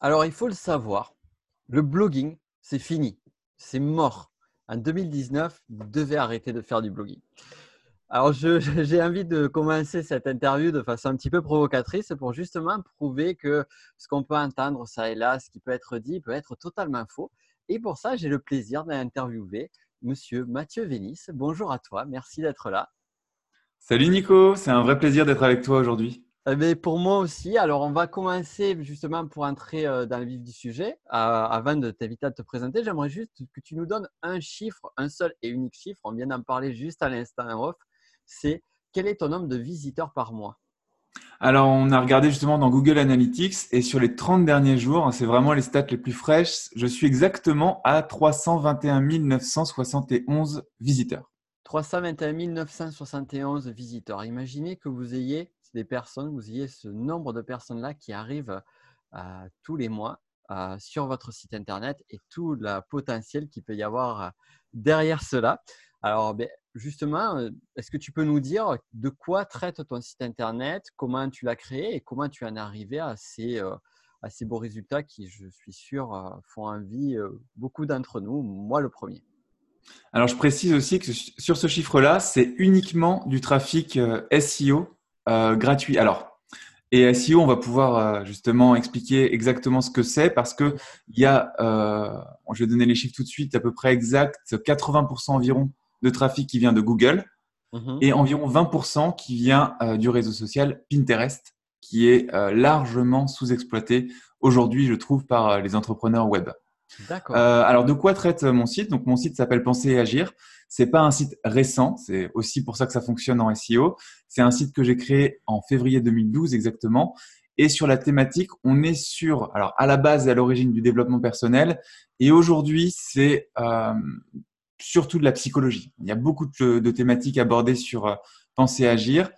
Alors, il faut le savoir, le blogging, c'est fini, c'est mort. En 2019, vous devez arrêter de faire du blogging. Alors, j'ai envie de commencer cette interview de façon un petit peu provocatrice pour justement prouver que ce qu'on peut entendre ça et là, ce qui peut être dit, peut être totalement faux. Et pour ça, j'ai le plaisir d'interviewer Monsieur Mathieu Vénis. Bonjour à toi, merci d'être là. Salut Nico, c'est un vrai plaisir d'être avec toi aujourd'hui. Eh pour moi aussi. Alors, on va commencer justement pour entrer euh, dans le vif du sujet. avant de t'inviter à te présenter, j'aimerais juste que tu nous donnes un chiffre, un seul et unique chiffre. On vient d'en parler juste à l'instant en off. C'est quel est ton nombre de visiteurs par mois? Alors, on a regardé justement dans Google Analytics et sur les 30 derniers jours, hein, c'est vraiment les stats les plus fraîches, je suis exactement à 321 971 visiteurs. 321 971 visiteurs. Imaginez que vous ayez des personnes, vous ayez ce nombre de personnes-là qui arrivent euh, tous les mois euh, sur votre site internet et tout le potentiel qu'il peut y avoir euh, derrière cela. Alors, ben, justement, est-ce que tu peux nous dire de quoi traite ton site internet, comment tu l'as créé et comment tu en es arrivé à ces, à ces beaux résultats qui, je suis sûr, font envie beaucoup d'entre nous, moi le premier? Alors, je précise aussi que sur ce chiffre-là, c'est uniquement du trafic SEO euh, gratuit. Alors, et SEO, on va pouvoir euh, justement expliquer exactement ce que c'est parce que il y a, euh, je vais donner les chiffres tout de suite, à peu près exact 80% environ de trafic qui vient de Google mhm. et environ 20% qui vient du réseau social Pinterest, qui est largement sous-exploité aujourd'hui, je trouve, par les entrepreneurs web. D'accord. alors, de quoi traite mon site? Donc, mon site s'appelle Penser et Agir. C'est pas un site récent, c'est aussi pour ça que ça fonctionne en SEO. C'est un site que j'ai créé en février 2012 exactement. Et sur la thématique, on est sur, alors à la base et à l'origine du développement personnel. Et aujourd'hui, c'est euh, surtout de la psychologie. Il y a beaucoup de, thématiques abordées sur euh, penser agir.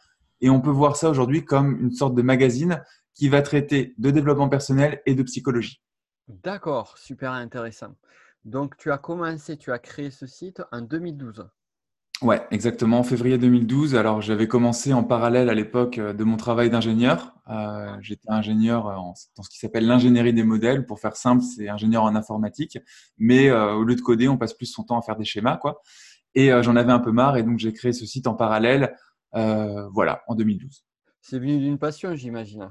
Et on peut voir ça aujourd'hui comme une sorte de magazine qui va traiter de développement personnel et de psychologie. D'accord, super intéressant. Donc, tu as commencé, tu as créé ce site en 2012. Ouais, exactement, en février 2012. Alors, j'avais commencé en parallèle à l'époque euh, de mon travail d'ingénieur. Euh, j'étais ingénieur dans ce qui s'appelle l'ingénierie des modèles. Pour faire simple, c'est ingénieur en informatique. Mais euh, au lieu de coder, on passe plus son temps à faire des schémas, quoi. Et j'en avais un peu marre, et donc j'ai créé ce site en parallèle, voilà, en 2012. C'est venu d'une passion, j'imagine.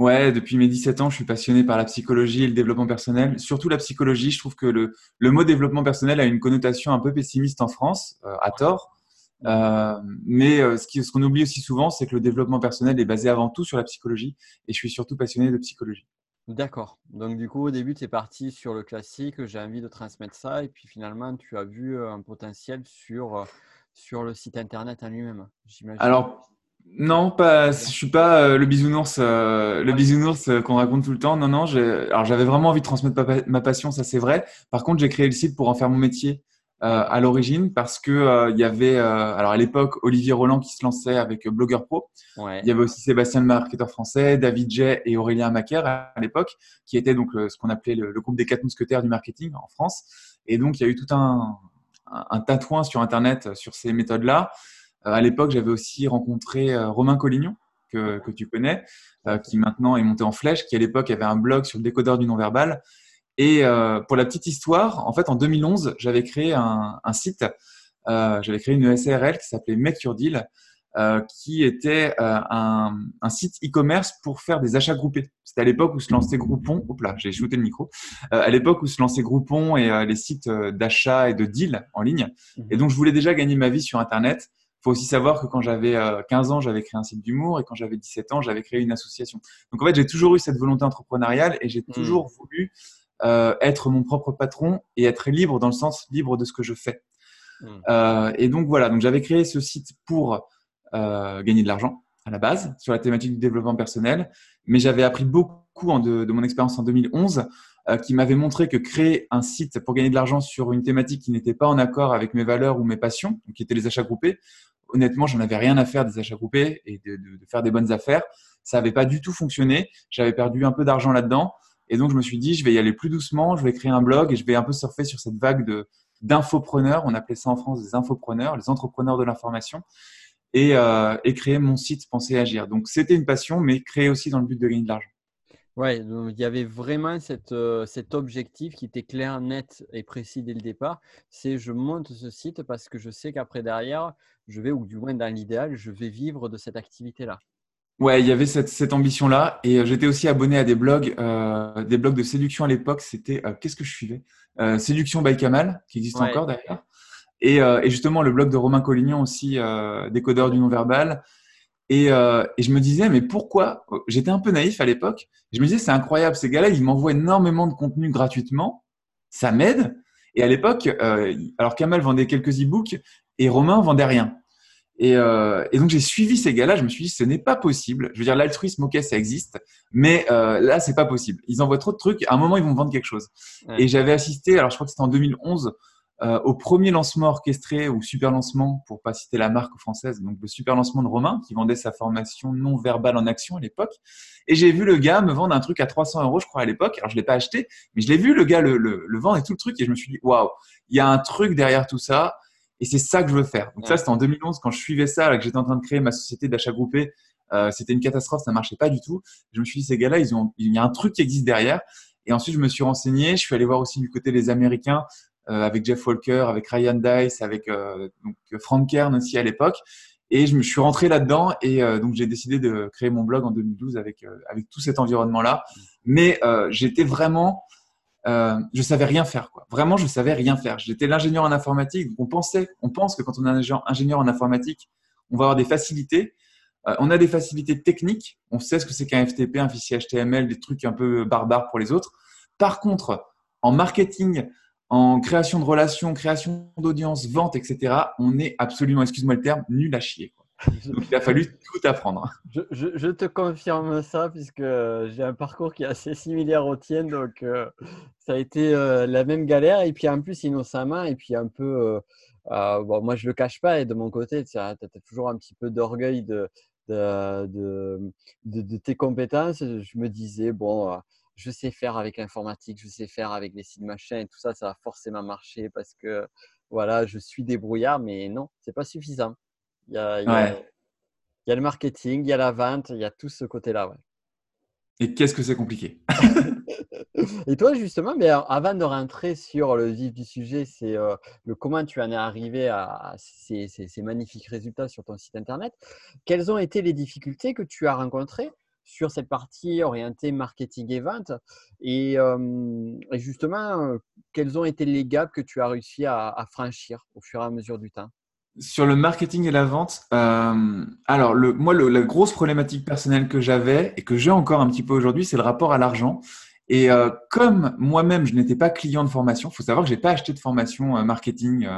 Ouais, depuis mes 17 ans, je suis passionné par la psychologie et le développement personnel. Surtout la psychologie, je trouve que le, le mot développement personnel a une connotation un peu pessimiste en France, euh, à tort. Euh, mais euh, ce qu'on ce oublie aussi souvent, c'est que le développement personnel est basé avant tout sur la psychologie et je suis surtout passionné de psychologie. D'accord. Donc du coup, au début, tu es parti sur le classique, j'ai envie de transmettre ça et puis finalement, tu as vu un potentiel sur, sur le site internet en lui-même, j'imagine. Alors, non, pas. Je suis pas euh, le bisounours, euh, le bisounours euh, qu'on raconte tout le temps. Non, non. Alors, j'avais vraiment envie de transmettre ma, passion, ça c'est vrai. Par contre, j'ai créé le site pour en faire mon métier à l'origine parce que il y avait, alors à l'époque, Olivier Roland qui se lançait avec Blogueur Pro. Il y avait aussi Sébastien le marketeur français, David Jay et Aurélien Macaire à, l'époque, qui étaient donc ce qu'on appelait le, groupe des quatre mousquetaires du marketing en France. Et donc, il y a eu tout un, un, un tatouin sur Internet sur ces méthodes-là. Euh, à l'époque, j'avais aussi rencontré euh, Romain Collignon, que, que tu connais, euh, qui maintenant est monté en flèche, qui à l'époque avait un blog sur le décodeur du non-verbal. Et pour la petite histoire, en fait, en 2011, j'avais créé un, un site, j'avais créé une SRL qui s'appelait Make Your Deal, euh, qui était euh, un, un, site e-commerce pour faire des achats groupés. C'était à l'époque où se lançait Groupon. Hop là, j'ai shooté le micro. Euh, à l'époque où se lançait Groupon et les sites d'achat et de deal en ligne. Mhm. Et donc, je voulais déjà gagner ma vie sur Internet faut aussi savoir que quand j'avais 15 ans, j'avais créé un site d'humour et quand j'avais 17 ans, j'avais créé une association. Donc en fait, j'ai toujours eu cette volonté entrepreneuriale et j'ai hmm. toujours voulu euh, être mon propre patron et être libre dans le sens libre de ce que je fais. Hmm. Euh, et donc voilà, donc j'avais créé ce site pour euh, gagner de l'argent à la base sur la thématique du développement personnel, mais j'avais appris beaucoup en de, de, mon expérience en 2011 euh, qui m'avait montré que créer un site pour gagner de l'argent sur une thématique qui n'était pas en accord avec mes valeurs ou mes passions, qui étaient les achats groupés, honnêtement, j'en avais rien à faire des achats groupés et de, faire des bonnes affaires. Ça n'avait pas du tout fonctionné. J'avais perdu un peu d'argent là-dedans. Et donc, je me suis dit, je vais y aller plus doucement, je vais créer un blog et je vais un peu surfer sur cette vague de, d'infopreneurs. On appelait ça en France des infopreneurs, les entrepreneurs de l'information. Et, euh, et créer mon site Penser Agir. Donc, c'était une passion, mais créer aussi dans le but de gagner de l'argent. Ouais, il y avait vraiment cette, euh, cet objectif qui était clair, net et précis dès le départ. C'est je monte ce site parce que je sais qu'après derrière, je vais, ou du moins dans l'idéal, je vais vivre de cette activité-là. Ouais, il y avait cette, cette ambition-là. Et j'étais aussi abonné à des blogs, euh, des blogs de séduction à l'époque. C'était, qu'est-ce que je suivais? Séduction by Kamal, qui existe encore d'ailleurs. Et, et, justement, le blog de Romain Collignon aussi, décodeur du non-verbal. Et, euh, et, je me disais, mais pourquoi J'étais un peu naïf à l'époque. Je me disais, c'est incroyable, ces gars-là, ils m'envoient énormément de contenu gratuitement. Ça m'aide. Et à l'époque, euh, alors Kamal vendait quelques e-books et Romain vendait rien. Et, euh, et donc j'ai suivi ces gars-là. Je me suis dit, ce n'est pas possible. Je veux dire, l'altruisme, ok, ça existe, mais euh, là, c'est pas possible. Ils envoient trop de trucs. À un moment, ils vont vendre quelque chose. Et j'avais assisté. Alors, je crois que c'était en 2011 euh, au premier lancement orchestré ou super lancement, pour pas citer la marque française, donc le super lancement de Romain, qui vendait sa formation non verbale en action à l'époque. Et j'ai vu le gars me vendre un truc à 300 euros, je crois, à l'époque. Alors, je l'ai pas acheté, mais je l'ai vu le gars le, le, vendre et tout le truc. Et je me suis dit, waouh, il y a un truc derrière tout ça. Et c'est ça que je veux faire. Donc, ça, c'était en 2011, quand je suivais ça, là, que j'étais en train de créer ma société d'achat groupé. Euh, c'était une catastrophe, ça marchait pas du tout. Je me suis dit, ces gars-là, ils ont, il y a un truc qui existe derrière. Et ensuite, je me suis renseigné. Je suis allé voir aussi du côté des Américains avec Jeff Walker, avec Ryan Dice, avec euh, donc Frank Kern aussi à l'époque. Et je me suis rentré là-dedans et euh, donc j'ai décidé de créer mon blog en 2012 avec avec tout cet environnement-là. Mais j'étais vraiment, euh, je savais rien faire quoi. Vraiment, je savais rien faire. J'étais l'ingénieur en informatique. Donc on pensait, on pense que quand on est ingénieur en informatique, on va avoir des facilités. on a des facilités techniques. On sait ce que c'est qu'un FTP, un fichier HTML, des trucs un peu barbares pour les autres. Par contre, en marketing, en création de relations, création d'audience, vente, etc., on est absolument, excuse-moi le terme, nul à chier. Donc il a fallu tout apprendre. Je, te confirme ça puisque j'ai un parcours qui est assez similaire au tien, donc euh, ça a été euh, la même galère et puis en plus innocemment et puis un peu, euh, moi je le cache pas et de mon côté tu as, toujours un petit peu d'orgueil de, tes compétences. Je me disais bon je sais faire avec l'informatique, je sais faire avec les sites machin et tout ça, ça va forcément marcher parce que voilà, je suis débrouillard, mais non, c'est pas suffisant. Il y, a, il, y a, le marketing, il y a la vente, il y a tout ce côté-là. Ouais. Et qu'est-ce que c'est compliqué? Et toi, justement, mais avant de rentrer sur le vif du sujet, c'est euh, le comment tu en es arrivé à ces, ces, magnifiques résultats sur ton site internet. Quelles ont été les difficultés que tu as rencontrées sur cette partie orientée marketing et vente. Et, justement, quels ont été les gaps que tu as réussi à, franchir au fur et à mesure du temps? Sur le marketing et la vente, alors le, moi, la grosse problématique personnelle que j'avais et que j'ai encore un petit peu aujourd'hui, c'est le rapport à l'argent. Et comme moi-même, je n'étais pas client de formation, il faut savoir que j'ai pas acheté de formation marketing,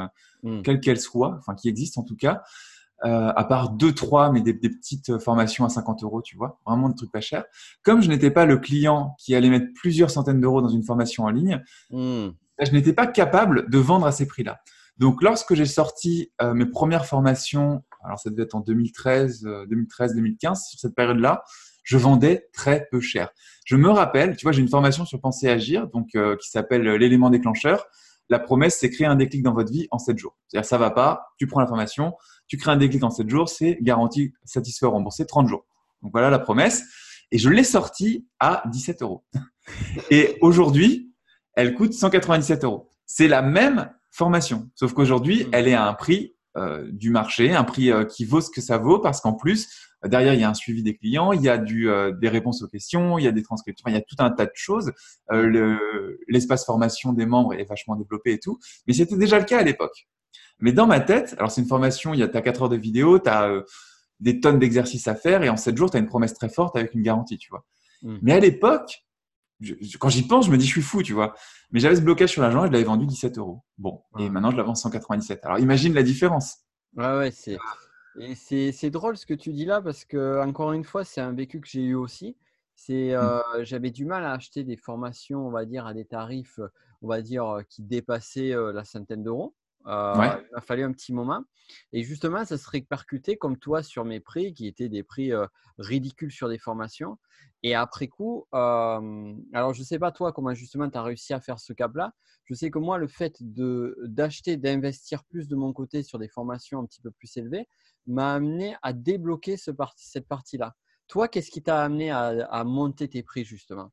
mmh. quelle qu'elle soit, enfin qui existe en tout cas. Euh, à part deux, trois, mais des, petites formations à 50 euros, tu vois, vraiment des trucs pas chers. Comme je n'étais pas le client qui allait mettre plusieurs centaines d'euros dans une formation en ligne, hmm. bah, je n'étais pas capable de vendre à ces prix-là. Donc, lorsque j'ai sorti euh, mes premières formations, alors ça devait être en 2013, 2013, 2015, sur cette période-là, je vendais très peu cher. Je me rappelle, tu vois, j'ai une formation sur penser agir, donc euh, qui s'appelle l'élément déclencheur. La promesse, c'est créer un déclic dans votre vie en 7 jours. C'est-à-dire, ça va pas, tu prends la formation, tu crées un déclic en 7 jours, c'est garanti satisfait remboursé 30 jours. Donc voilà la promesse. Et je l'ai sortie à 17 euros. Et aujourd'hui, elle coûte 197 euros. C'est la même formation, sauf qu'aujourd'hui, mmh. elle est à un prix euh, du marché, un prix euh, qui vaut ce que ça vaut, parce qu'en plus, derrière, il y a un suivi des clients, il y a du, euh, des réponses aux questions, il y a des transcriptions, il y a tout un tas de choses. L'espace formation des membres est vachement développé et tout, mais c'était déjà le cas à l'époque. Mais dans ma tête, alors c'est une formation, il y a as 4 heures de vidéo, tu as euh, des tonnes d'exercices à faire et en 7 jours, tu as une promesse très forte avec une garantie, tu vois. Hmm. Mais à l'époque, quand j'y pense, je me dis, je suis fou, tu vois. Mais j'avais ce blocage sur l'argent et je l'avais vendu 17 euros. Bon, et maintenant, je la vends 197. Alors imagine la différence. Ouais, ouais, c'est. c'est drôle ce que tu dis là parce que, encore une fois, c'est un vécu que j'ai eu aussi. C'est, euh, J'avais du mal à acheter des formations, on va dire, à des tarifs, on va dire, qui dépassaient euh, la centaine d'euros. Euh, il m'a fallu un petit moment. Et justement, ça se répercutait comme toi sur mes prix, qui étaient des prix euh, ridicules sur des formations. Et après coup, euh, alors je ne sais pas toi comment justement tu as réussi à faire ce cap-là. Je sais que moi, le fait d'acheter, d'investir plus de mon côté sur des formations un petit peu plus élevées m'a amené à débloquer ce cette partie-là. Toi, qu'est-ce qui t'a amené à, monter tes prix justement?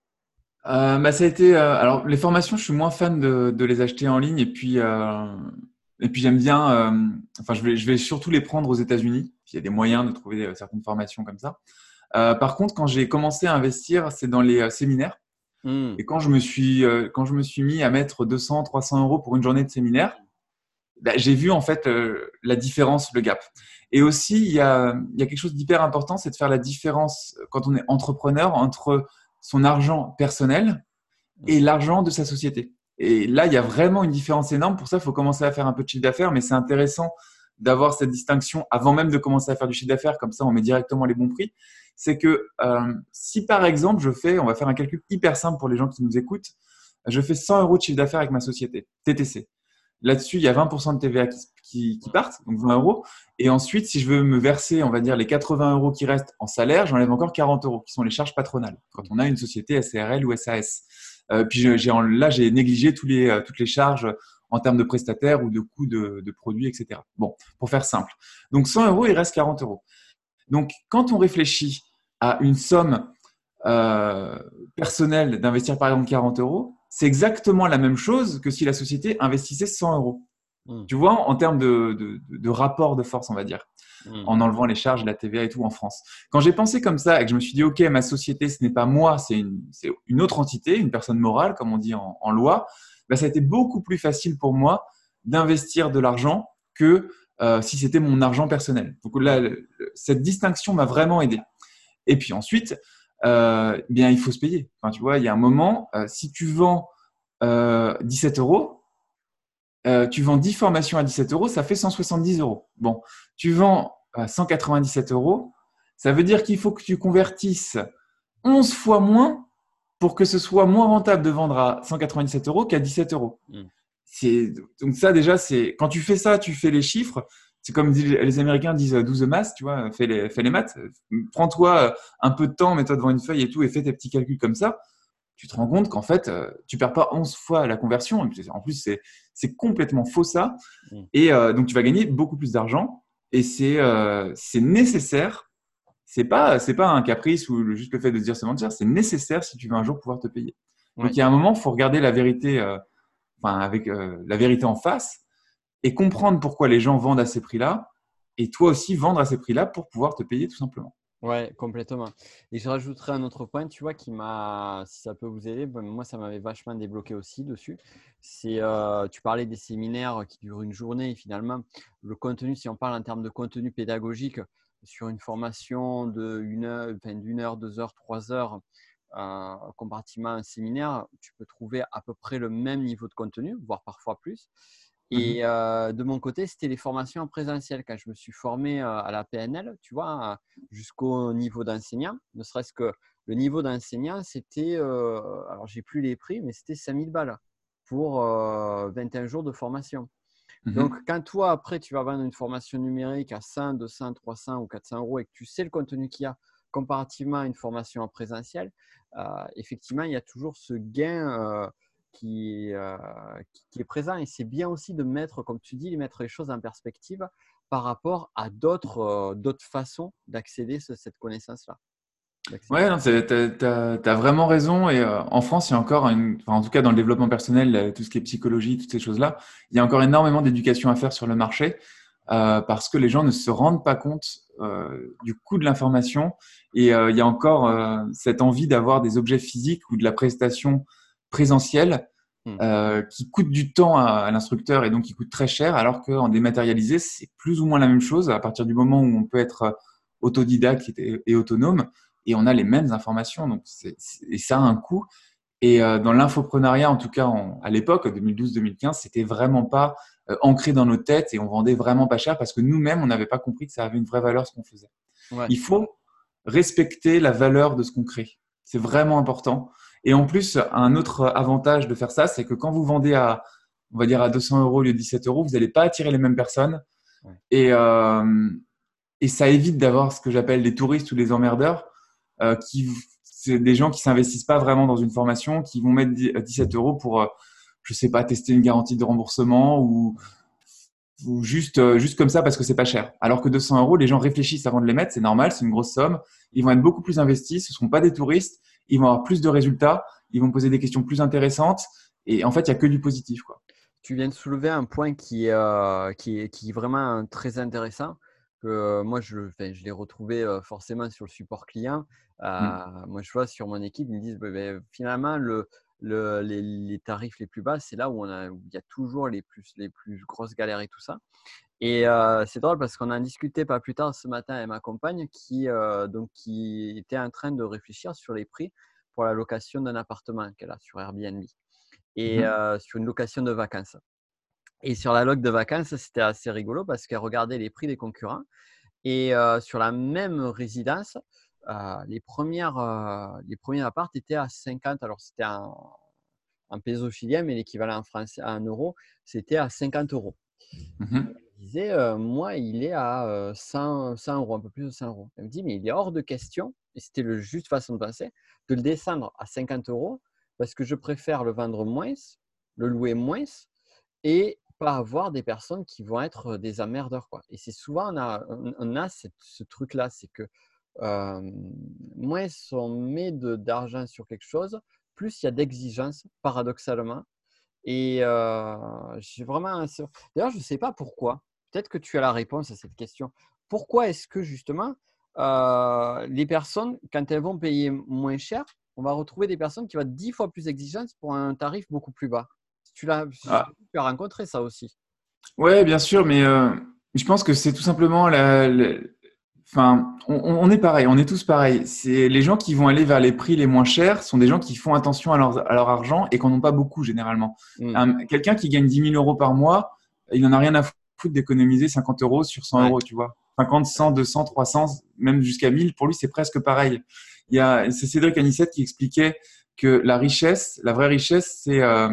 Euh, bah, ça a été. Euh, alors, les formations, je suis moins fan de, de les acheter en ligne et puis, euh, et puis j'aime bien. euh, enfin, je vais, je vais surtout les prendre aux États-Unis. Il y a des moyens de trouver euh, certaines formations comme ça. Euh, par contre, quand j'ai commencé à investir, c'est dans les euh, séminaires. Hmm. Et quand je me suis, quand je me suis mis à mettre 200, 300 euros pour une journée de séminaire, bah, j'ai vu en fait la différence, le gap. Et aussi, il y a, il y a quelque chose d'hyper important, c'est de faire la différence quand on est entrepreneur entre son argent personnel et l'argent de sa société. Et là, il y a vraiment une différence énorme. Pour ça, il faut commencer à faire un peu de chiffre d'affaires, mais c'est intéressant d'avoir cette distinction avant même de commencer à faire du chiffre d'affaires. Comme ça, on met directement les bons prix. C'est que euh, si par exemple, je fais, on va faire un calcul hyper simple pour les gens qui nous écoutent, je fais 100 euros de chiffre d'affaires avec ma société, TTC. Là-dessus, il y a 20% de TVA qui, qui, qui, partent, donc 20 euros. Et ensuite, si je veux me verser, on va dire, les 80 euros qui restent en salaire, j'enlève encore 40 euros, qui sont les charges patronales, quand on a une société SARL ou SAS. Euh, puis j'ai, là, j'ai négligé tous les, euh, toutes les charges en termes de prestataires ou de coûts de, de, produits, etc. Bon, pour faire simple. Donc 100 euros, il reste 40 euros. Donc quand on réfléchit à une somme euh, personnelle d'investir par exemple 40 euros, c'est exactement la même chose que si la société investissait 100 euros. Mmh. Tu vois, en termes de, de, de, rapport de force, on va dire, mmh. en enlevant les charges, la TVA et tout en France. Quand j'ai pensé comme ça et que je me suis dit, OK, ma société, ce n'est pas moi, c'est une, autre entité, une personne morale, comme on dit en, loi, bah, ça a été beaucoup plus facile pour moi d'investir de l'argent que euh, si c'était mon argent personnel. Donc là, cette distinction m'a vraiment aidé. Et puis ensuite, euh, bien, il faut se payer. Tu vois, il y a un moment, euh, si tu vends 17 euros, euh, tu vends 10 formations à 17 euros, ça fait 170 euros. Bon, tu vends à 197 euros, ça veut dire qu'il faut que tu convertisses 11 fois moins pour que ce soit moins rentable de vendre à 197 euros qu'à 17 euros. Mm. Donc ça déjà, c'est quand tu fais ça, tu fais les chiffres. C'est comme les Américains disent 12 maths, tu vois, fais les, fais les maths. Prends-toi un peu de temps, mets-toi devant une feuille et tout, et fais tes petits calculs comme ça tu te rends compte qu'en fait, euh, tu perds pas 11 fois la conversion. En plus, c'est complètement faux ça. Mmh. Et euh, donc, tu vas gagner beaucoup plus d'argent. Et c'est euh, nécessaire. C'est pas, pas un caprice ou juste le fait de se dire c'est mentir. C'est nécessaire si tu veux un jour pouvoir te payer. Donc, il y a un moment, il faut regarder la vérité, euh, enfin, avec la vérité en face et comprendre pourquoi les gens vendent à ces prix-là. Et toi aussi, vendre à ces prix-là pour pouvoir te payer tout simplement. Ouais, complètement. Et je rajouterai un autre point, tu vois, qui m'a, si ça peut vous aider, moi ça m'avait vachement débloqué aussi dessus. C'est, euh, tu parlais des séminaires qui durent une journée et finalement, le contenu, si on parle en termes de contenu pédagogique, sur une formation de d'une heure, deux heures, trois heures, euh, comparativement à un séminaire, tu peux trouver à peu près le même niveau de contenu, voire parfois plus. Et euh, de mon côté, c'était les formations en présentiel. Quand je me suis formé à la PNL, tu vois, jusqu'au niveau d'enseignant, ne serait-ce que le niveau d'enseignant, c'était, euh, alors j'ai plus les prix, mais c'était 5000 balles pour 21 jours de formation. Mmh. Donc, quand toi, après, tu vas vendre une formation numérique à 100, 200, 300 ou 400 euros et que tu sais le contenu qu'il y a comparativement à une formation en présentiel, effectivement, il y a toujours ce gain qui, euh, qui, est présent. Et c'est bien aussi de mettre, comme tu dis, de mettre les choses en perspective par rapport à d'autres euh, d'autres façons d'accéder à cette connaissance-là. Ouais, tu as, vraiment raison. Et euh, en France, il y a encore, une, enfin, en tout cas dans le développement personnel, tout ce qui est psychologie, toutes ces choses-là, il y a encore énormément d'éducation à faire sur le marché parce que les gens ne se rendent pas compte du coût de l'information. Et il y a encore cette envie d'avoir des objets physiques ou de la prestation présentiel mmh. euh, qui coûte du temps à, à l'instructeur et donc qui coûte très cher, alors qu'en dématérialisé, c'est plus ou moins la même chose à partir du moment où on peut être autodidacte et, et autonome et on a les mêmes informations. Donc et ça a un coût. Et euh, dans l'infoprenariat, en tout cas en, à l'époque, 2012-2015, c'était vraiment pas euh, ancré dans nos têtes et on vendait vraiment pas cher parce que nous-mêmes, on n'avait pas compris que ça avait une vraie valeur ce qu'on faisait. Ouais. Il faut respecter la valeur de ce qu'on crée. C'est vraiment important. Et en plus, un autre avantage de faire ça, c'est que quand vous vendez à, on va dire à 200 euros au lieu de 17 euros, vous n'allez pas attirer les mêmes personnes. Ouais. Et, euh, et ça évite d'avoir ce que j'appelle les touristes ou les emmerdeurs, euh, qui c'est des gens qui s'investissent pas vraiment dans une formation, qui vont mettre 17 euros pour, euh, je sais pas, tester une garantie de remboursement ou, ou juste, euh, juste comme ça parce que c'est pas cher. Alors que 200 euros, les gens réfléchissent avant de les mettre, c'est normal, c'est une grosse somme. Ils vont être beaucoup plus investis, ce ne seront pas des touristes ils vont avoir plus de résultats, ils vont poser des questions plus intéressantes. Et en fait, il n'y a que du positif. Quoi. Tu viens de soulever un point qui, euh, qui, est, qui est vraiment très intéressant. Que euh, moi, je, je l'ai retrouvé euh, forcément sur le support client. Mmh. Moi, je vois sur mon équipe, ils me disent bah, bah, finalement, le, le, les, tarifs les plus bas, c'est là où, on a, où il y a toujours les plus, les plus grosses galères et tout ça. Et c'est drôle parce qu'on a discuté pas plus tard ce matin avec ma compagne qui, donc, qui était en train de réfléchir sur les prix pour la location d'un appartement qu'elle a sur Airbnb et mmh sur une location de vacances. Et sur la log de vacances, c'était assez rigolo parce qu'elle regardait les prix des concurrents. Et sur la même résidence, les, premières, les premiers apparts étaient à 50. Alors, c'était en, en peso chilien, mais l'équivalent en français à 1 euro, c'était à 50 euros. Mmh elle disait, moi, il est à 100, 100, euros, un peu plus de 100 euros. Elle me dit, mais il est hors de question, et c'était le juste façon de penser, de le descendre à 50 euros parce que je préfère le vendre moins, le louer moins et pas avoir des personnes qui vont être des emmerdeurs. Quoi. Et c'est souvent, on a, on a ce truc-là, c'est que moins on met d'argent sur quelque chose, plus il y a d'exigences, paradoxalement. Et j'ai vraiment. D'ailleurs, je ne sais pas pourquoi. Peut-être que tu as la réponse à cette question. Pourquoi est-ce que justement les personnes, quand elles vont payer moins cher, on va retrouver des personnes qui vont être dix fois plus exigeantes pour un tarif beaucoup plus bas? Tu l'as ah. tu as rencontré ça aussi. Oui, bien sûr, mais euh, je pense que c'est tout simplement la, Enfin, on, est pareil, on est tous pareils. C'est les gens qui vont aller vers les prix les moins chers sont des gens qui font attention à leur, à leur argent et qui n'en ont pas beaucoup généralement. Mm. Quelqu'un qui gagne 10 000 euros par mois, il n'en a rien à foutre d'économiser 50 euros sur 100 euros, tu vois. 50, 100, 200, 300, même jusqu'à 1000, pour lui, c'est presque pareil il y a, c'est Cédric Anissette qui expliquait que la richesse, la vraie richesse, c'est euh,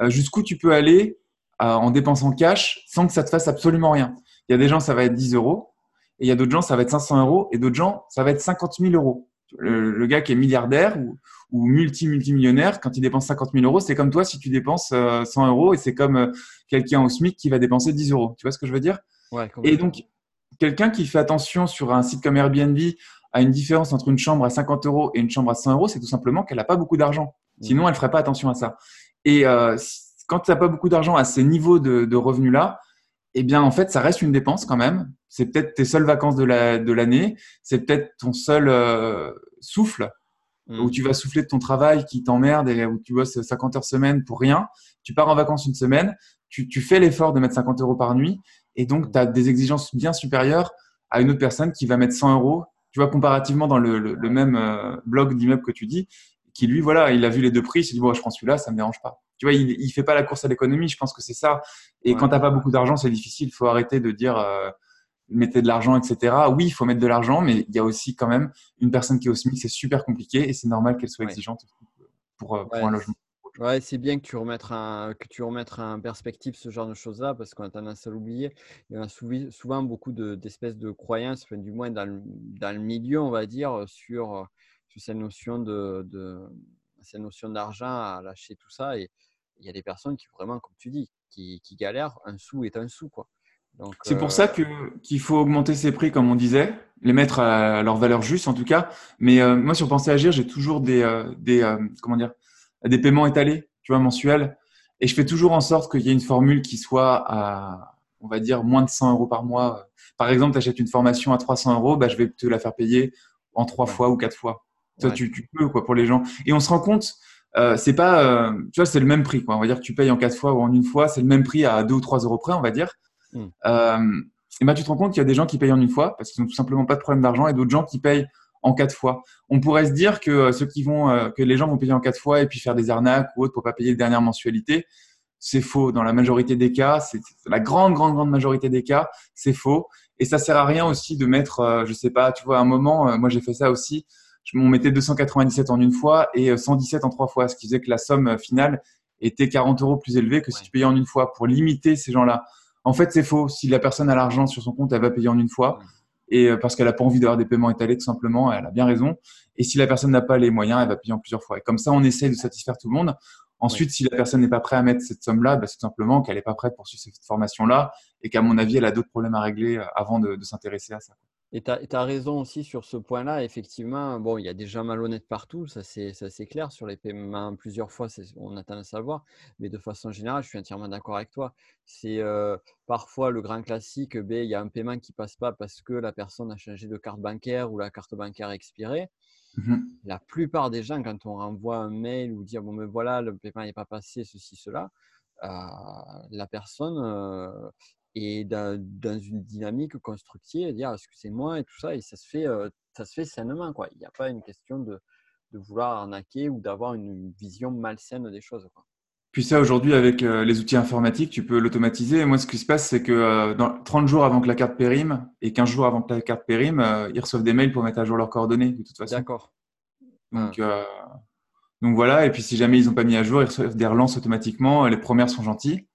euh, jusqu'où tu peux aller euh, en dépensant cash sans que ça te fasse absolument rien. Il y a des gens, ça va être 10 euros, et il y a d'autres gens, ça va être 500 euros, et d'autres gens, ça va être 50 000 euros. Le, gars qui est milliardaire ou, ou multi-multimillionnaire, quand il dépense 50 000 euros, c'est comme toi si tu dépenses 100 euros, et c'est comme quelqu'un au SMIC qui va dépenser 10 euros. Tu vois ce que je veux dire? Ouais, Et donc, quelqu'un qui fait attention sur un site comme Airbnb à une différence entre une chambre à 50 euros et une chambre à 100 euros, c'est tout simplement qu'elle n'a pas beaucoup d'argent. Sinon, elle ne ferait pas attention à ça. Et euh, quand tu n'as pas beaucoup d'argent à ces niveaux de, revenus-là, eh bien, en fait, ça reste une dépense quand même. C'est peut-être tes seules vacances de l'année. c'est peut-être ton seul euh, souffle mm. où tu vas souffler de ton travail qui t'emmerde et où tu bosses 50 heures semaine pour rien. Tu pars en vacances une semaine. Tu, tu fais l'effort de mettre 50 euros par nuit. Et donc, tu as des exigences bien supérieures à une autre personne qui va mettre 100 euros tu vois, comparativement dans le, même euh, blog d'immeuble que tu dis, qui lui, voilà, il a vu les deux prix, il s'est dit, bon, je prends celui-là, ça me dérange pas. Tu vois, il, il fait pas la course à l'économie, je pense que c'est ça. Et quand tu n'as pas beaucoup d'argent, c'est difficile, il faut arrêter de dire, euh, mettez de l'argent, etc. Oui, il faut mettre de l'argent, mais il y a aussi quand même une personne qui est au SMIC, c'est super compliqué et c'est normal qu'elle soit exigeante pour, euh, un logement. Ouais, c'est bien que tu remettes que tu remettes en perspective ce genre de choses-là parce qu'on a tendance à l'oublier. Il y a souvent beaucoup d'espèces de, croyances, du moins dans le, dans le, milieu, on va dire, sur, sur cette notion de, de cette notion d'argent à lâcher tout ça. Et il y a des personnes qui vraiment, comme tu dis, qui, qui galèrent. Un sou est un sou, quoi. C'est pour ça que qu'il faut augmenter ces prix, comme on disait, les mettre à leur valeur juste, en tout cas. Mais euh, moi, sur Penser Agir, j'ai toujours des, euh, des euh, comment dire des paiements étalés, tu vois, mensuels. Et je fais toujours en sorte qu'il y ait une formule qui soit à, on va dire, moins de 100 euros par mois. Par exemple, tu achètes une formation à 300 euros, bah, je vais te la faire payer en trois fois ou quatre fois. Toi, tu, tu, peux, quoi, pour les gens. Et on se rend compte, euh, c'est pas, euh, tu vois, c'est le même prix, quoi. On va dire que tu payes en quatre fois ou en une fois, c'est le même prix à deux ou trois euros près, on va dire. Hmm. Euh, et bah, tu te rends compte qu'il y a des gens qui payent en une fois parce qu'ils n'ont tout simplement pas de problème d'argent et d'autres gens qui payent en quatre fois. On pourrait se dire que euh, ceux qui vont, euh, que les gens vont payer en quatre fois et puis faire des arnaques ou autres pour pas payer les dernières mensualités. C'est faux. Dans la majorité des cas, c'est la grande, grande, grande majorité des cas, c'est faux. Et ça sert à rien aussi de mettre, je sais pas, tu vois, à un moment, moi j'ai fait ça aussi. On mettait 297 en une fois et 117 en trois fois, ce qui faisait que la somme finale était 40 euros plus élevée que si tu payais en une fois pour limiter ces gens-là. En fait, c'est faux. Si la personne a l'argent sur son compte, elle va payer en une fois et euh, parce qu'elle n'a pas envie d'avoir des paiements étalés tout simplement, elle a bien raison. Et si la personne n'a pas les moyens, elle va payer en plusieurs fois. Et comme ça, on essaye de satisfaire tout le monde. Ensuite, si la personne n'est pas prête à mettre cette somme-là, bah, c'est tout simplement qu'elle n'est pas prête pour suivre cette formation-là et qu'à mon avis, elle a d'autres problèmes à régler euh, avant de, s'intéresser à ça. Et tu as, raison aussi sur ce point-là. Effectivement, bon, il y a des gens malhonnêtes partout, ça c'est clair. Sur les paiements, plusieurs fois, on a tendance à voir. Mais de façon générale, je suis entièrement d'accord avec toi. C'est euh, parfois le grand classique, ben, il y a un paiement qui ne passe pas parce que la personne a changé de carte bancaire ou la carte bancaire a expiré. Mmh la plupart des gens, quand on renvoie un mail ou dire bon, mais ben, voilà, le paiement n'est pas passé, ceci, cela, euh, la personne euh, et dans, une dynamique constructive, dire excusez-moi et tout ça, et ça se fait, ça se fait sainement. Quoi. Il n'y a pas une question de, de vouloir arnaquer ou d'avoir une vision malsaine des choses. Quoi. Puis ça, aujourd'hui, avec les outils informatiques, tu peux l'automatiser. Moi, ce qui se passe, c'est que dans 30 jours avant que la carte périme et 15 jours avant que la carte périme, ils reçoivent des mails pour mettre à jour leurs coordonnées, de toute façon. D'accord. Donc, donc voilà, et puis si jamais ils n'ont pas mis à jour, ils reçoivent des relances automatiquement. Les premières sont gentilles.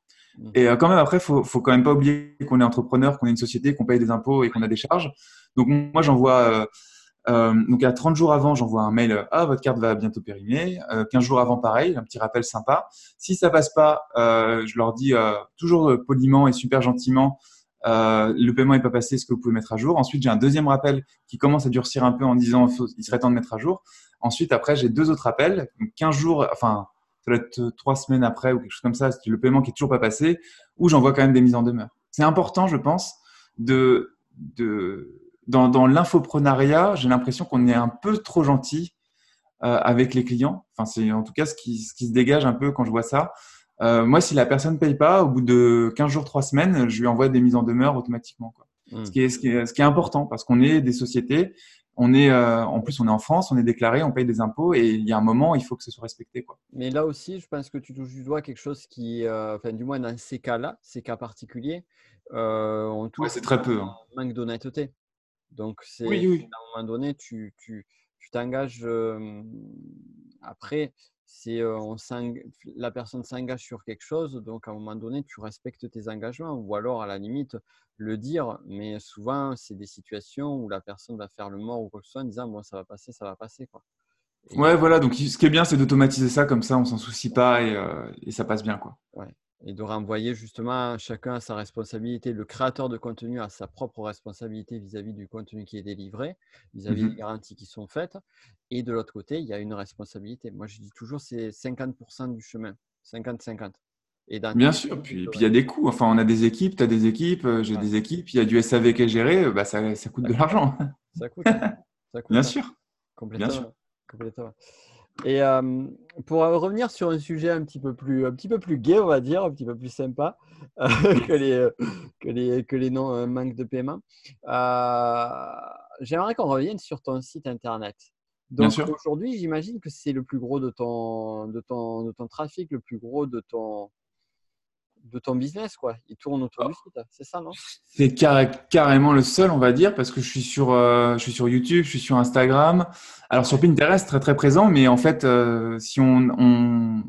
Et euh, quand même, après, faut, faut quand même pas oublier qu'on est entrepreneur, qu'on est une société, qu'on paye des impôts et qu'on a des charges. Donc, moi, j'envoie, euh, euh, donc à 30 jours avant, j'envoie un mail, ah, votre carte va bientôt périmer. Euh, 15 jours avant, pareil, un petit rappel sympa. Si ça passe pas, euh, je leur dis euh, toujours poliment et super gentiment, le paiement est pas passé, est-ce que vous pouvez mettre à jour Ensuite, j'ai un deuxième rappel qui commence à durcir un peu en disant, il serait temps de mettre à jour. Ensuite, après, j'ai deux autres appels, donc 15 jours, enfin, ça doit être trois semaines après ou quelque chose comme ça, le paiement qui est toujours pas passé, où j'envoie quand même des mises en demeure. C'est important, je pense, de, de dans, dans l'infoprenariat, j'ai l'impression qu'on est un peu trop gentil euh, avec les clients. Enfin, c'est en tout cas ce qui, ce qui se dégage un peu quand je vois ça. Euh, moi, si la personne ne paye pas, au bout de 15 jours, 3 semaines, je lui envoie des mises en demeure automatiquement. Quoi. Mmh. Ce, qui est, ce, qui est, ce qui est important parce qu'on est des sociétés on est, euh, en plus, on est en France, on est déclaré, on paye des impôts et il y a un moment, il faut que ce soit respecté. Quoi. Mais là aussi, je pense que tu touches du doigt quelque chose qui, euh, enfin, du moins dans ces cas-là, ces cas particuliers, euh, on touche c'est très peu. Hein. manque d'honnêteté. Donc, c'est à un moment donné, tu t'engages. après, c'est on la personne s'engage sur quelque chose, donc à un moment donné, tu respectes tes engagements, ou alors à la limite le dire, mais souvent c'est des situations où la personne va faire le mort ou quoi que ce soit en disant bon ça va passer, ça va passer quoi. ouais, voilà. Donc ce qui est bien, c'est d'automatiser ça comme ça, on s'en soucie pas et, et, ça passe bien quoi. Ouais et de renvoyer justement chacun à sa responsabilité. Le créateur de contenu a sa propre responsabilité vis-à-vis du contenu qui est délivré, vis-à-vis mmh des garanties qui sont faites. Et de l'autre côté, il y a une responsabilité. Moi, je dis toujours, c'est 50% du chemin, 50-50. Bien sûr, puis il y a des coûts. Enfin, on a des équipes, tu as des équipes, euh, j'ai des équipes, il y a du SAV qui est géré, bah, ça, ça coûte de l'argent. Ça coûte. Ça coûte Bien hein. sûr. Complètement. Bien sûr. Complètement. Et euh, pour revenir sur un sujet un petit peu plus, un petit peu plus gai, on va dire, un petit peu plus sympa que les, que les, que les non euh, manques de paiement, euh, j'aimerais qu'on revienne sur ton site internet. Donc aujourd'hui, j'imagine que c'est le plus gros de ton, de, ton, de ton trafic, le plus gros de ton, de ton business, quoi. Il tourne autour du site, c'est ça, non? C'est carrément le seul, on va dire, parce que je suis sur, euh, je suis sur YouTube, je suis sur Instagram. Alors sur Pinterest, très très présent, mais en fait, euh, si on, on,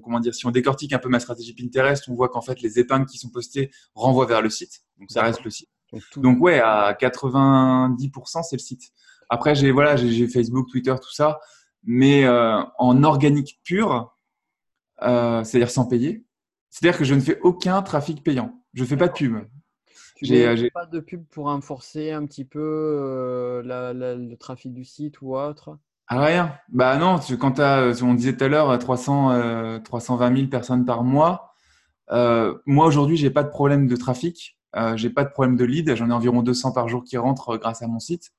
comment dire, si on décortique un peu ma stratégie Pinterest, on voit qu'en fait les épingles qui sont postées renvoient vers le site, donc ça reste le site. Donc, ouais, à 90%, c'est le site. Après, j'ai voilà, j'ai Facebook, Twitter, tout ça, mais euh, en organique pur, c'est-à-dire sans payer. C'est-à-dire que je ne fais aucun trafic payant. Je ne fais pas de pub. Euh, pas de pub pour renforcer un petit peu euh, le trafic du site ou autre? Ah, Rien. Bah non, quand as, on disait tout à l'heure 300, 320 000 personnes par mois, euh, moi aujourd'hui, j'ai pas de problème de trafic. Euh, j'ai pas de problème de lead. J'en ai environ 200 par jour qui rentrent grâce à mon site.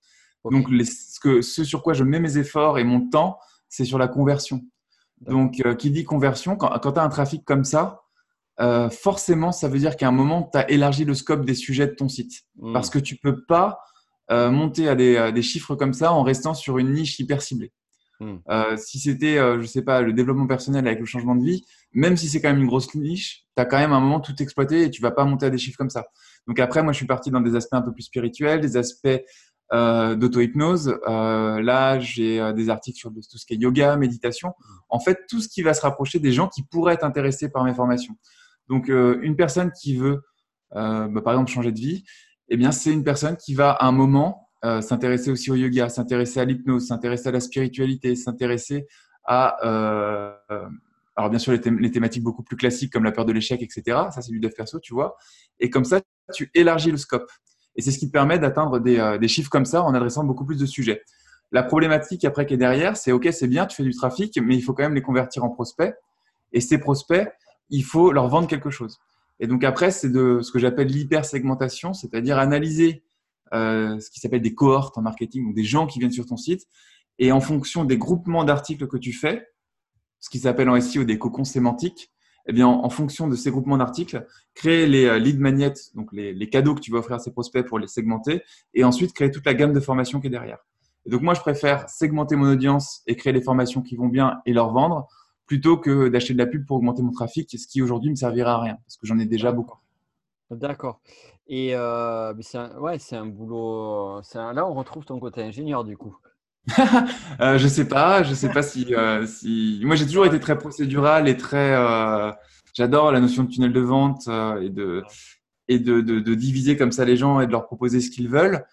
Donc, ce, que, ce sur quoi je mets mes efforts et mon temps, c'est sur la conversion. Donc, qui dit conversion, quand, quand tu as un trafic comme ça, euh, forcément, ça veut dire qu'à un moment, tu as élargi le scope des sujets de ton site. Hmm. Parce que tu peux pas euh, monter à des, chiffres comme ça en restant sur une niche hyper ciblée. Hmm. Euh, si c'était, je sais pas, le développement personnel avec le changement de vie, même si c'est quand même une grosse niche, tu as quand même un moment tout exploité et tu vas pas monter à des chiffres comme ça. Donc après, moi, je suis parti dans des aspects un peu plus spirituels, des aspects d'auto-hypnose. là, j'ai des articles sur tout ce qui est yoga, méditation. En fait, tout ce qui va se rapprocher des gens qui pourraient être intéressés par mes formations. Donc, euh, une personne qui veut, euh, bah, par exemple, changer de vie, eh bien, c'est une personne qui va à un moment euh, s'intéresser aussi au yoga, s'intéresser à l'hypnose, s'intéresser à la spiritualité, s'intéresser à, alors bien sûr, les, thématiques beaucoup plus classiques comme la peur de l'échec, etc. Ça, c'est du dev perso, tu vois. Et comme ça, tu élargis le scope. Et c'est ce qui te permet d'atteindre des, des chiffres comme ça en adressant beaucoup plus de sujets. La problématique après qui est derrière, c'est OK, c'est bien, tu fais du trafic, mais il faut quand même les convertir en prospects. Et ces prospects, il faut leur vendre quelque chose. Et donc après, c'est de ce que j'appelle l'hypersegmentation, c'est-à-dire analyser euh, ce qui s'appelle des cohortes en marketing, donc des gens qui viennent sur ton site, et en fonction des groupements d'articles que tu fais, ce qui s'appelle en SEO des cocons sémantiques, eh bien, en, fonction de ces groupements d'articles, créer les euh, lead magnets, donc les, cadeaux que tu vas offrir à ces prospects pour les segmenter, et ensuite créer toute la gamme de formations qui est derrière. Et donc moi, je préfère segmenter mon audience et créer les formations qui vont bien et leur vendre, plutôt que d'acheter de la pub pour augmenter mon trafic, ce qui aujourd'hui me servira à rien, parce que j'en ai déjà beaucoup. D'accord. Et euh, c'est un, ouais, un boulot. là, on retrouve ton côté ingénieur du coup. euh, je sais pas, je sais pas si, euh, si... Moi, j'ai toujours été très procédural et très. Euh, j'adore la notion de tunnel de vente euh, et de et de, de, de, diviser comme ça les gens et de leur proposer ce qu'ils veulent.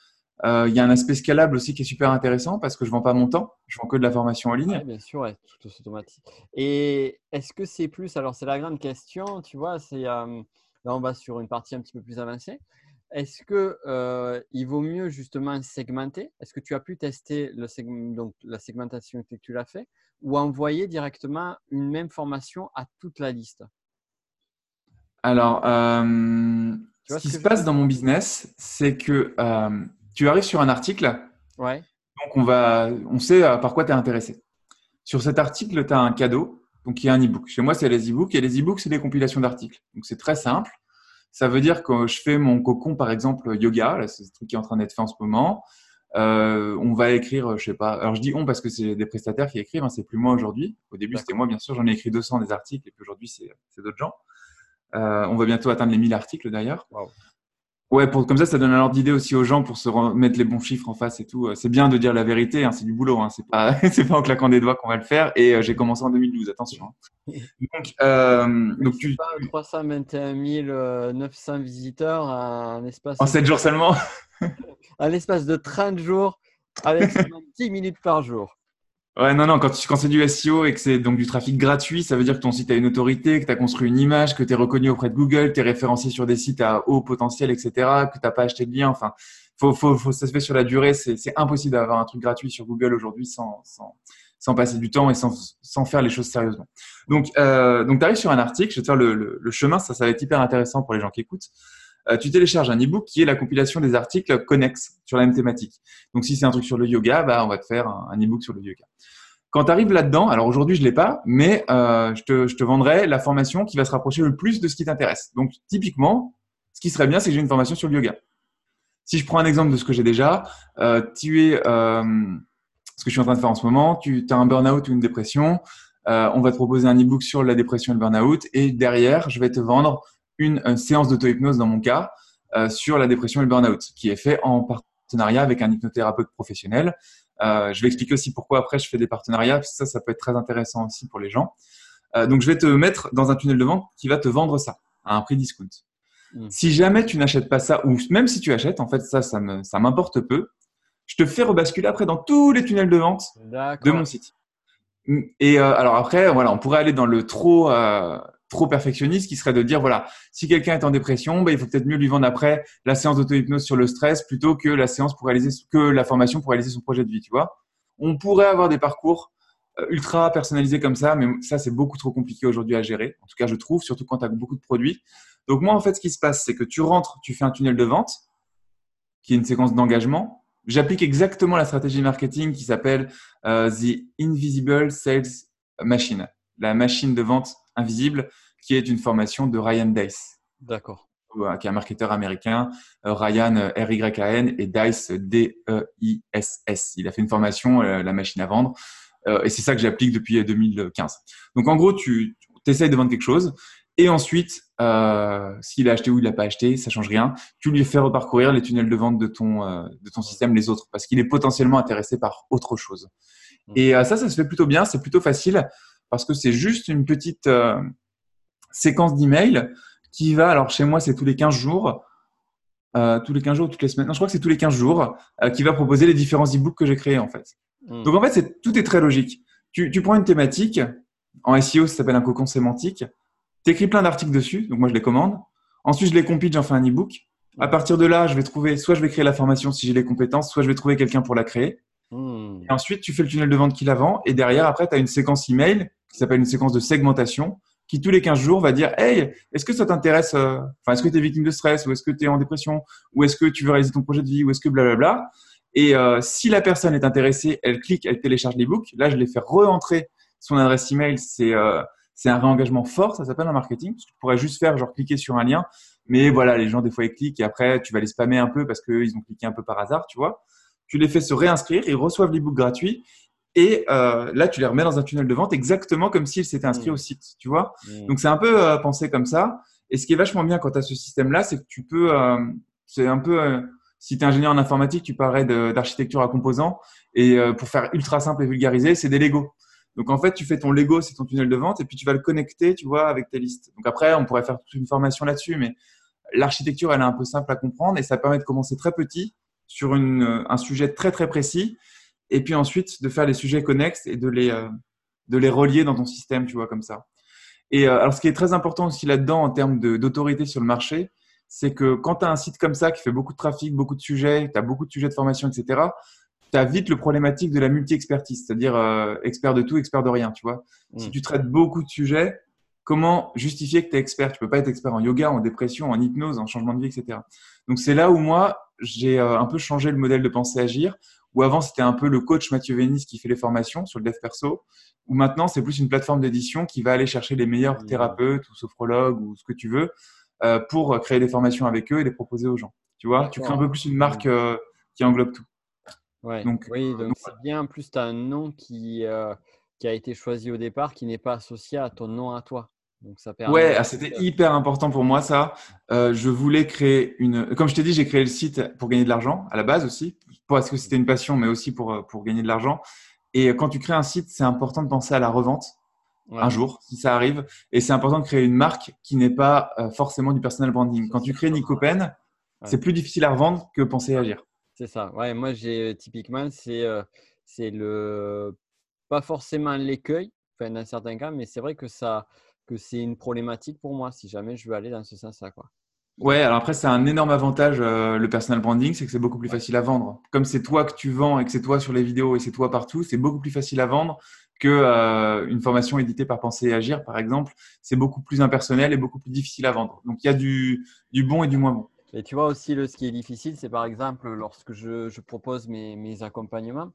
Euh, il y a un aspect scalable aussi qui est super intéressant parce que je vends pas mon temps, je vends que de la formation en ligne. bien sûr, ouais, tout automatique. Et est-ce que c'est plus, alors c'est la grande question, tu vois, c'est euh, là on va sur une partie un petit peu plus avancée. Est-ce que euh, il vaut mieux justement segmenter? Est-ce que tu as pu tester le donc la segmentation que tu l'as fait ou envoyer directement une même formation à toute la liste? Alors, ce qui se passe dans mon business, c'est que tu arrives sur un article. Ouais. Donc, on, va, on sait euh, par quoi tu es intéressé. Sur cet article, tu as un cadeau, donc il y a un e-book. Chez moi, c'est les e-books et les e-books, c'est des compilations d'articles. Donc, c'est très simple. Ça veut dire que je fais mon cocon, par exemple, yoga, c'est ce truc qui est en train d'être fait en ce moment. Euh, on va écrire, je sais pas. Alors je dis on parce que c'est des prestataires qui écrivent, hein, c'est plus moi aujourd'hui. Au début c'était moi bien sûr, j'en ai écrit 200 des articles et puis aujourd'hui c'est d'autres gens. Euh, on va bientôt atteindre les 1000 articles d'ailleurs. Ouais, pour, comme ça, ça donne un ordre d'idée aussi aux gens pour se mettre les bons chiffres en face et tout. Euh, c'est bien de dire la vérité, hein, c'est du boulot, hein, c'est pas, c'est pas en claquant des doigts qu'on va le faire. Et euh, j'ai commencé en 2012, attention. Hein. Donc, euh, donc tu. Pas 321 900 visiteurs en espace. En 7 jours seulement. en espace de 30 jours, avec 10 minutes par jour. Ouais, non, non, quand, quand c'est du SEO et que c'est donc du trafic gratuit, ça veut dire que ton site a une autorité, que tu as construit une image, que tu es reconnu auprès de Google, tu es référencé sur des sites à haut potentiel, etc., que tu pas acheté de lien. Enfin, faut, faut, faut, ça se fait sur la durée. C'est impossible d'avoir un truc gratuit sur Google aujourd'hui sans, sans, sans, passer du temps et sans, sans faire les choses sérieusement. Donc, euh, donc tu arrives sur un article, je vais te faire le, le, le, chemin, ça, ça va être hyper intéressant pour les gens qui écoutent. Euh, tu télécharges un e-book qui est la compilation des articles connexes sur la même thématique. Donc, si c'est un truc sur le yoga, bah, on va te faire un e-book sur le yoga. Quand tu arrives là-dedans, alors aujourd'hui je l'ai pas, mais euh, je, te, vendrai la formation qui va se rapprocher le plus de ce qui t'intéresse. Donc typiquement, ce qui serait bien, c'est que j'ai une formation sur le yoga. Si je prends un exemple de ce que j'ai déjà, euh, tu es, ce que je suis en train de faire en ce moment, tu as un burn-out ou une dépression, on va te proposer un e-book sur la dépression et le burn-out, et derrière, je vais te vendre une, une séance d'auto-hypnose dans mon cas euh, sur la dépression et le burn-out, qui est fait en partenariat avec un hypnothérapeute professionnel. Euh, je vais expliquer aussi pourquoi après je fais des partenariats, parce que ça, ça peut être très intéressant aussi pour les gens. Euh, donc, je vais te mettre dans un tunnel de vente qui va te vendre ça à un prix discount. Hmm. Si jamais tu n'achètes pas ça, ou même si tu achètes, en fait, ça, ça m'importe peu. Je te fais rebasculer après dans tous les tunnels de vente de mon site. Et euh, alors après, voilà, on pourrait aller dans le trop, euh, trop perfectionniste qui serait de dire voilà, si quelqu'un est en dépression, bah, il faut peut-être mieux lui vendre après la séance d'auto-hypnose sur le stress plutôt que la séance pour réaliser que la formation pour réaliser son projet de vie, tu vois. On pourrait avoir des parcours euh, ultra personnalisés comme ça, mais ça c'est beaucoup trop compliqué aujourd'hui à gérer. En tout cas, je trouve, surtout quand tu as beaucoup de produits. Donc moi en fait, ce qui se passe, c'est que tu rentres, tu fais un tunnel de vente qui est une séquence d'engagement. J'applique exactement la stratégie marketing qui s'appelle euh, The Invisible Sales Machine, la machine de vente invisible qui est une formation de Ryan Dice. D'accord. Qui est un marketeur américain, euh, Ryan euh, R-Y-A-N et Dice D-E-I-S-S. Il a fait une formation, euh, la machine à vendre, et c'est ça que j'applique depuis 2015. Donc en gros, tu, essayes de vendre quelque chose, et ensuite, euh, s'il a acheté ou il n'a pas acheté, ça change rien. Tu lui fais reparcourir les tunnels de vente de ton, euh, de ton système, les autres, parce qu'il est potentiellement intéressé par autre chose. Mmh. Et euh, ça, ça se fait plutôt bien, c'est plutôt facile, parce que c'est juste une petite séquence d'emails qui va, alors chez moi c'est tous les 15 jours, euh, tous les 15 jours, toutes les semaines, non je crois que c'est tous les 15 jours, euh, qui va proposer les différents e-books que j'ai créés en fait. Mmh. Donc en fait, c'est, tout est très logique. Tu, tu prends une thématique, en SEO ça s'appelle un cocon sémantique, tu écris plein d'articles dessus, donc moi je les commande, ensuite je les compile, j'en fais un e-book, À partir de là, je vais trouver, soit je vais créer la formation si j'ai les compétences, soit je vais trouver quelqu'un pour la créer. Hmm. Et ensuite, tu fais le tunnel de vente qui la vend. Et derrière, après, tu as une séquence email qui s'appelle une séquence de segmentation qui, tous les 15 jours, va dire Hey, est-ce que ça t'intéresse euh, Enfin, est-ce que tu es victime de stress Ou est-ce que tu es en dépression Ou est-ce que tu veux réaliser ton projet de vie Ou est-ce que blablabla? Et euh, si la personne est intéressée, elle clique, elle télécharge l'ebook. Là, je l'ai fait re-entrer son adresse email. C'est euh, c'est un réengagement fort, ça s'appelle un marketing. Parce que tu pourrais juste faire, genre, cliquer sur un lien. Mais voilà, les gens, des fois, ils cliquent et après, tu vas les spammer un peu parce qu'ils ont cliqué un peu par hasard, tu vois. Tu les fais se réinscrire, ils reçoivent l'ebook gratuit et euh, là, tu les remets dans un tunnel de vente exactement comme s'ils s'étaient inscrits Mmh. au site, tu vois? Hmm. Donc, c'est un peu euh, pensé comme ça. Et ce qui est vachement bien quand tu as ce système-là, c'est que tu peux, euh, c'est un peu, si tu es ingénieur en informatique, tu parlerais d'architecture à composants. Et pour faire ultra simple et vulgarisé, c'est des Lego. Donc, en fait, tu fais ton Lego, c'est ton tunnel de vente, et puis tu vas le connecter, tu vois, avec tes listes. Donc, après, on pourrait faire toute une formation là-dessus, mais l'architecture, elle est un peu simple à comprendre et ça permet de commencer très petit sur une, euh, un sujet très, très précis et puis ensuite de faire les sujets connexes et de les, euh, de les relier dans ton système, tu vois, comme ça. Et euh, alors, ce qui est très important aussi là-dedans en termes d'autorité sur le marché, c'est que quand tu as un site comme ça qui fait beaucoup de trafic, beaucoup de sujets, tu as beaucoup de sujets de formation, etc., tu as vite le problématique de la multi-expertise, c'est-à-dire euh, expert de tout, expert de rien, tu vois. Si Mm. tu traites beaucoup de sujets, comment justifier que tu es expert? Tu peux pas être expert en yoga, en dépression, en hypnose, en changement de vie, etc. Donc c'est là où moi, j'ai euh, un peu changé le modèle de pensée agir, où avant c'était un peu le coach Mathieu Vénis qui fait les formations sur le dev perso, où maintenant c'est plus une plateforme d'édition qui va aller chercher les meilleurs Mmh. thérapeutes ou sophrologues ou ce que tu veux euh, pour créer des formations avec eux et les proposer aux gens. Tu vois, tu crées un peu plus une marque euh, qui englobe tout. Ouais. Donc, oui, euh, donc c'est bien. En plus, tu as un nom qui, euh, qui a été choisi au départ, qui n'est pas associé à ton nom à toi. Donc ça permet. Ouais, ah, c'était hyper important pour moi ça. Euh, je voulais créer une. Comme je t'ai dit, j'ai créé le site pour gagner de l'argent à la base aussi, parce que c'était une passion, mais aussi pour, euh, pour gagner de l'argent. Et quand tu crées un site, c'est important de penser à la revente Ouais. un jour, si ça arrive. Et c'est important de créer une marque qui n'est pas euh, forcément du personal branding. Quand tu crées. Nicopen, Ouais. c'est plus difficile à revendre que penser à agir. C'est ça. Ouais, moi, j'ai typiquement, c'est euh, c'est le pas forcément l'écueil, enfin, dans certains cas, mais c'est vrai que ça que c'est une problématique pour moi si jamais je veux aller dans ce sens-là, quoi. Ouais, alors après, c'est un énorme avantage, euh, le personal branding, c'est que c'est beaucoup plus facile à vendre. Comme c'est toi que tu vends et que c'est toi sur les vidéos et c'est toi partout, c'est beaucoup plus facile à vendre que euh, une formation éditée par Penser et Agir, par exemple. C'est beaucoup plus impersonnel et beaucoup plus difficile à vendre. Donc, il y a du, du bon et du moins bon. Et tu vois aussi, le, ce qui est difficile, c'est par exemple lorsque je, je propose mes, mes accompagnements.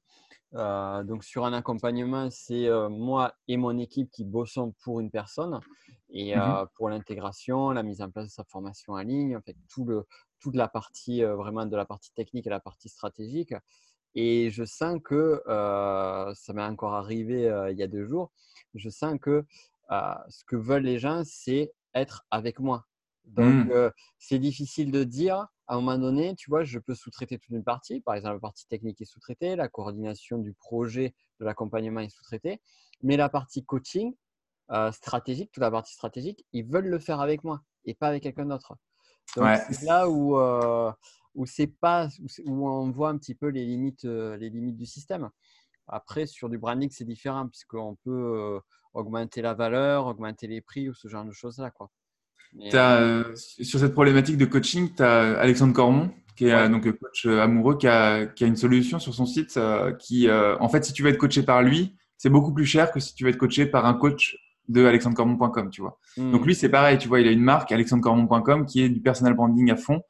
Euh, donc, sur un accompagnement, c'est euh, moi et mon équipe qui bossons pour une personne et Mhm. euh, pour l'intégration, la mise en place de sa formation en ligne, en fait, tout le, toute la partie, vraiment de la partie technique et la partie stratégique. Et je sens que, ça m'est encore arrivé il y a deux jours, je sens que ce que veulent les gens, c'est être avec moi. Donc, Mm. euh, c'est difficile de dire à un moment donné, tu vois, je peux sous-traiter toute une partie. Par exemple, la partie technique est sous-traitée, la coordination du projet de l'accompagnement est sous-traitée, mais la partie coaching euh, stratégique, toute la partie stratégique, ils veulent le faire avec moi et pas avec quelqu'un d'autre. Donc, Ouais. c'est là où, euh, où, c'est pas, où, on voit un petit peu les limites, euh, les limites du système. Après, sur du branding, c'est différent puisqu'on peut augmenter la valeur, augmenter les prix ou ce genre de choses-là. Quoi. Euh, euh, sur cette problématique de coaching, tu as Alexandre Cormon, qui est Ouais. euh, donc euh, coach amoureux, qui a, qui a une solution sur son site euh, qui, euh, en fait, si tu veux être coaché par lui, c'est beaucoup plus cher que si tu veux être coaché par un coach de alexandrecormon.com, tu vois. hmm. Donc lui, c'est pareil, tu vois, il a une marque, alexandrecormon.com, qui est du personal branding à fond,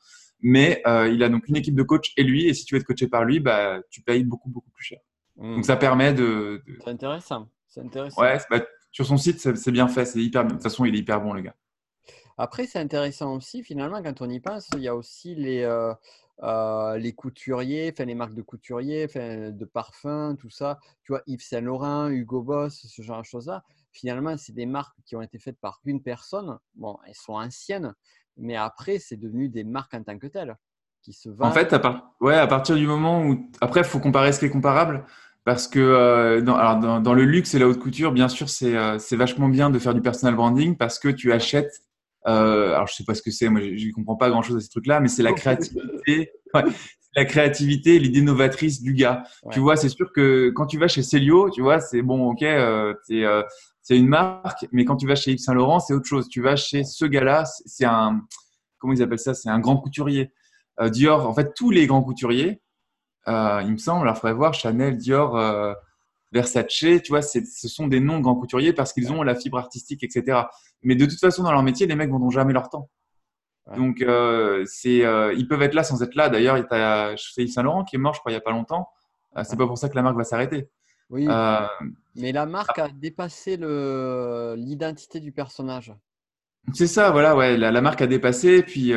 mais il a donc une équipe de coach et lui, et si tu veux être coaché par lui, bah, tu payes beaucoup, beaucoup plus cher. Hmm. Donc ça permet de... de- C'est intéressant. C'est intéressant. Ouais, bah, sur son site, c'est c'est bien fait, c'est hyper bien. De toute façon, il est hyper bon, le gars. Après, c'est intéressant aussi, finalement, quand on y pense, il y a aussi les, euh, euh, les couturiers, enfin, les marques de couturiers, enfin, de parfums, tout ça. Tu vois, Yves Saint Laurent, Hugo Boss, ce genre de choses-là. Finalement, c'est des marques qui ont été faites par une personne. Bon, elles sont anciennes, mais après, c'est devenu des marques en tant que telles qui se vendent. En fait, à, part- ouais, à partir du moment où. Après, il faut comparer ce qui est comparable. Parce que euh, dans, alors dans, dans le luxe et la haute couture, bien sûr, c'est euh, c'est vachement bien de faire du personal branding parce que tu achètes. Euh, alors, je sais pas ce que c'est, moi, je ne comprends pas grand chose à ces trucs-là, mais c'est la créativité. ouais, la créativité, l'idée novatrice du gars. Ouais. Tu vois, c'est sûr que quand tu vas chez Célio, tu vois, c'est bon, ok, euh, c'est euh, c'est une marque, mais quand tu vas chez Yves Saint Laurent, c'est autre chose. Tu vas chez ce gars-là, c'est- un. Comment ils appellent ça? C'est un grand couturier. Dior, en fait, tous les grands couturiers, il me semble, alors il faudrait voir Chanel, Dior, Versace, tu vois, ce sont des noms grands couturiers parce qu'ils ont la fibre artistique, etc. Mais de toute façon, dans leur métier, les mecs vendront jamais leur temps. Donc, euh, c'est, euh, ils peuvent être là sans être là. D'ailleurs, il y a Yves Saint Laurent qui est mort, je crois, il n'y a pas longtemps. Euh, c'est pas pour ça que la marque va s'arrêter. Oui, mais la marque a dépassé l'identité du personnage. C'est ça, voilà, ouais. La, marque a dépassé. Puis,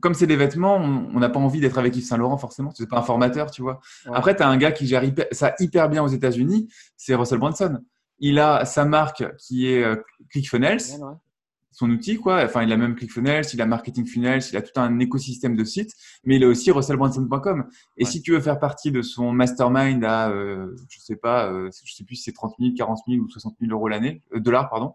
comme c'est des vêtements, on n'a pas envie d'être avec Yves Saint Laurent forcément. C'est pas un formateur, tu vois. Après, tu as un gars qui gère ça hyper bien aux États-Unis, c'est Russell Brunson. Il a sa marque qui est ClickFunnels son outil, quoi. Enfin, il a même ClickFunnels, il a Marketing Funnels, il a tout un écosystème de sites, mais il a aussi russellbranson.com. Et si tu veux faire partie de son mastermind à, euh, je sais pas, euh, je sais plus si c'est 30 000, 40 000 ou 60 000 euros l'année, euh, dollars, pardon,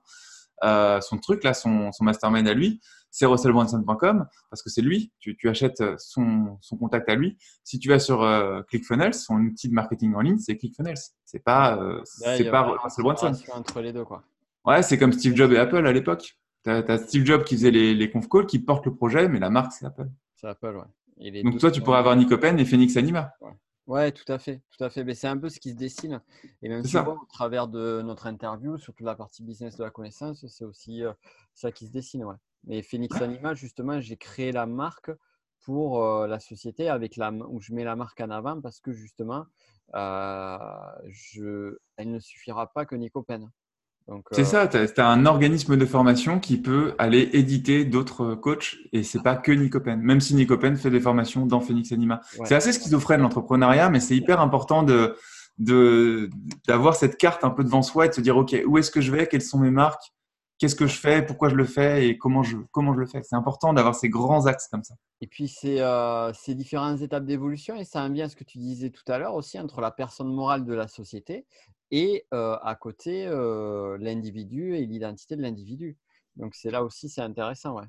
euh, son truc là, son, son mastermind à lui, c'est russellbranson.com parce que c'est lui, tu, tu achètes son, son, contact à lui. Si tu vas sur euh, ClickFunnels, son outil de marketing en ligne, c'est ClickFunnels. C'est pas, euh, c'est pas Russell Brunson. Entre les deux, quoi. Ouais, c'est comme Steve Jobs et Apple à l'époque. Tu as, Steve Jobs qui faisait les, les conf calls, qui porte le projet, mais la marque, c'est Apple. C'est Apple, ouais. Donc toi, tu pourrais avoir Nicopen et Phoenix Anima. Ouais. Tout à fait, tout à fait. Mais c'est un peu ce qui se dessine. Et même souvent, au travers de notre interview, surtout la partie business de la connaissance, c'est aussi euh, ça qui se dessine. Ouais. Mais Phoenix Anima, justement, j'ai créé la marque pour euh, la société avec la, où je mets la marque en avant parce que justement, euh, je, elle ne suffira pas que Nicopen. C'est ça, tu as, un organisme de formation qui peut aller éditer d'autres coachs et c'est pas que Nicopen. Même si Nicopen fait des formations dans Phoenix Anima. C'est assez schizophrène l'entrepreneuriat, mais c'est hyper important de d'avoir cette carte un peu devant soi et de se dire ok où est-ce que je vais, quelles sont mes marques, qu'est-ce que je fais, pourquoi je le fais et comment je, comment je le fais. C'est important d'avoir ces grands axes comme ça. Et puis, c'est euh, ces différentes étapes d'évolution et ça vient à ce que tu disais tout à l'heure aussi entre la personne morale de la société et euh, à côté euh, l'individu et l'identité de l'individu. Donc, c'est là aussi, c'est intéressant. Ouais.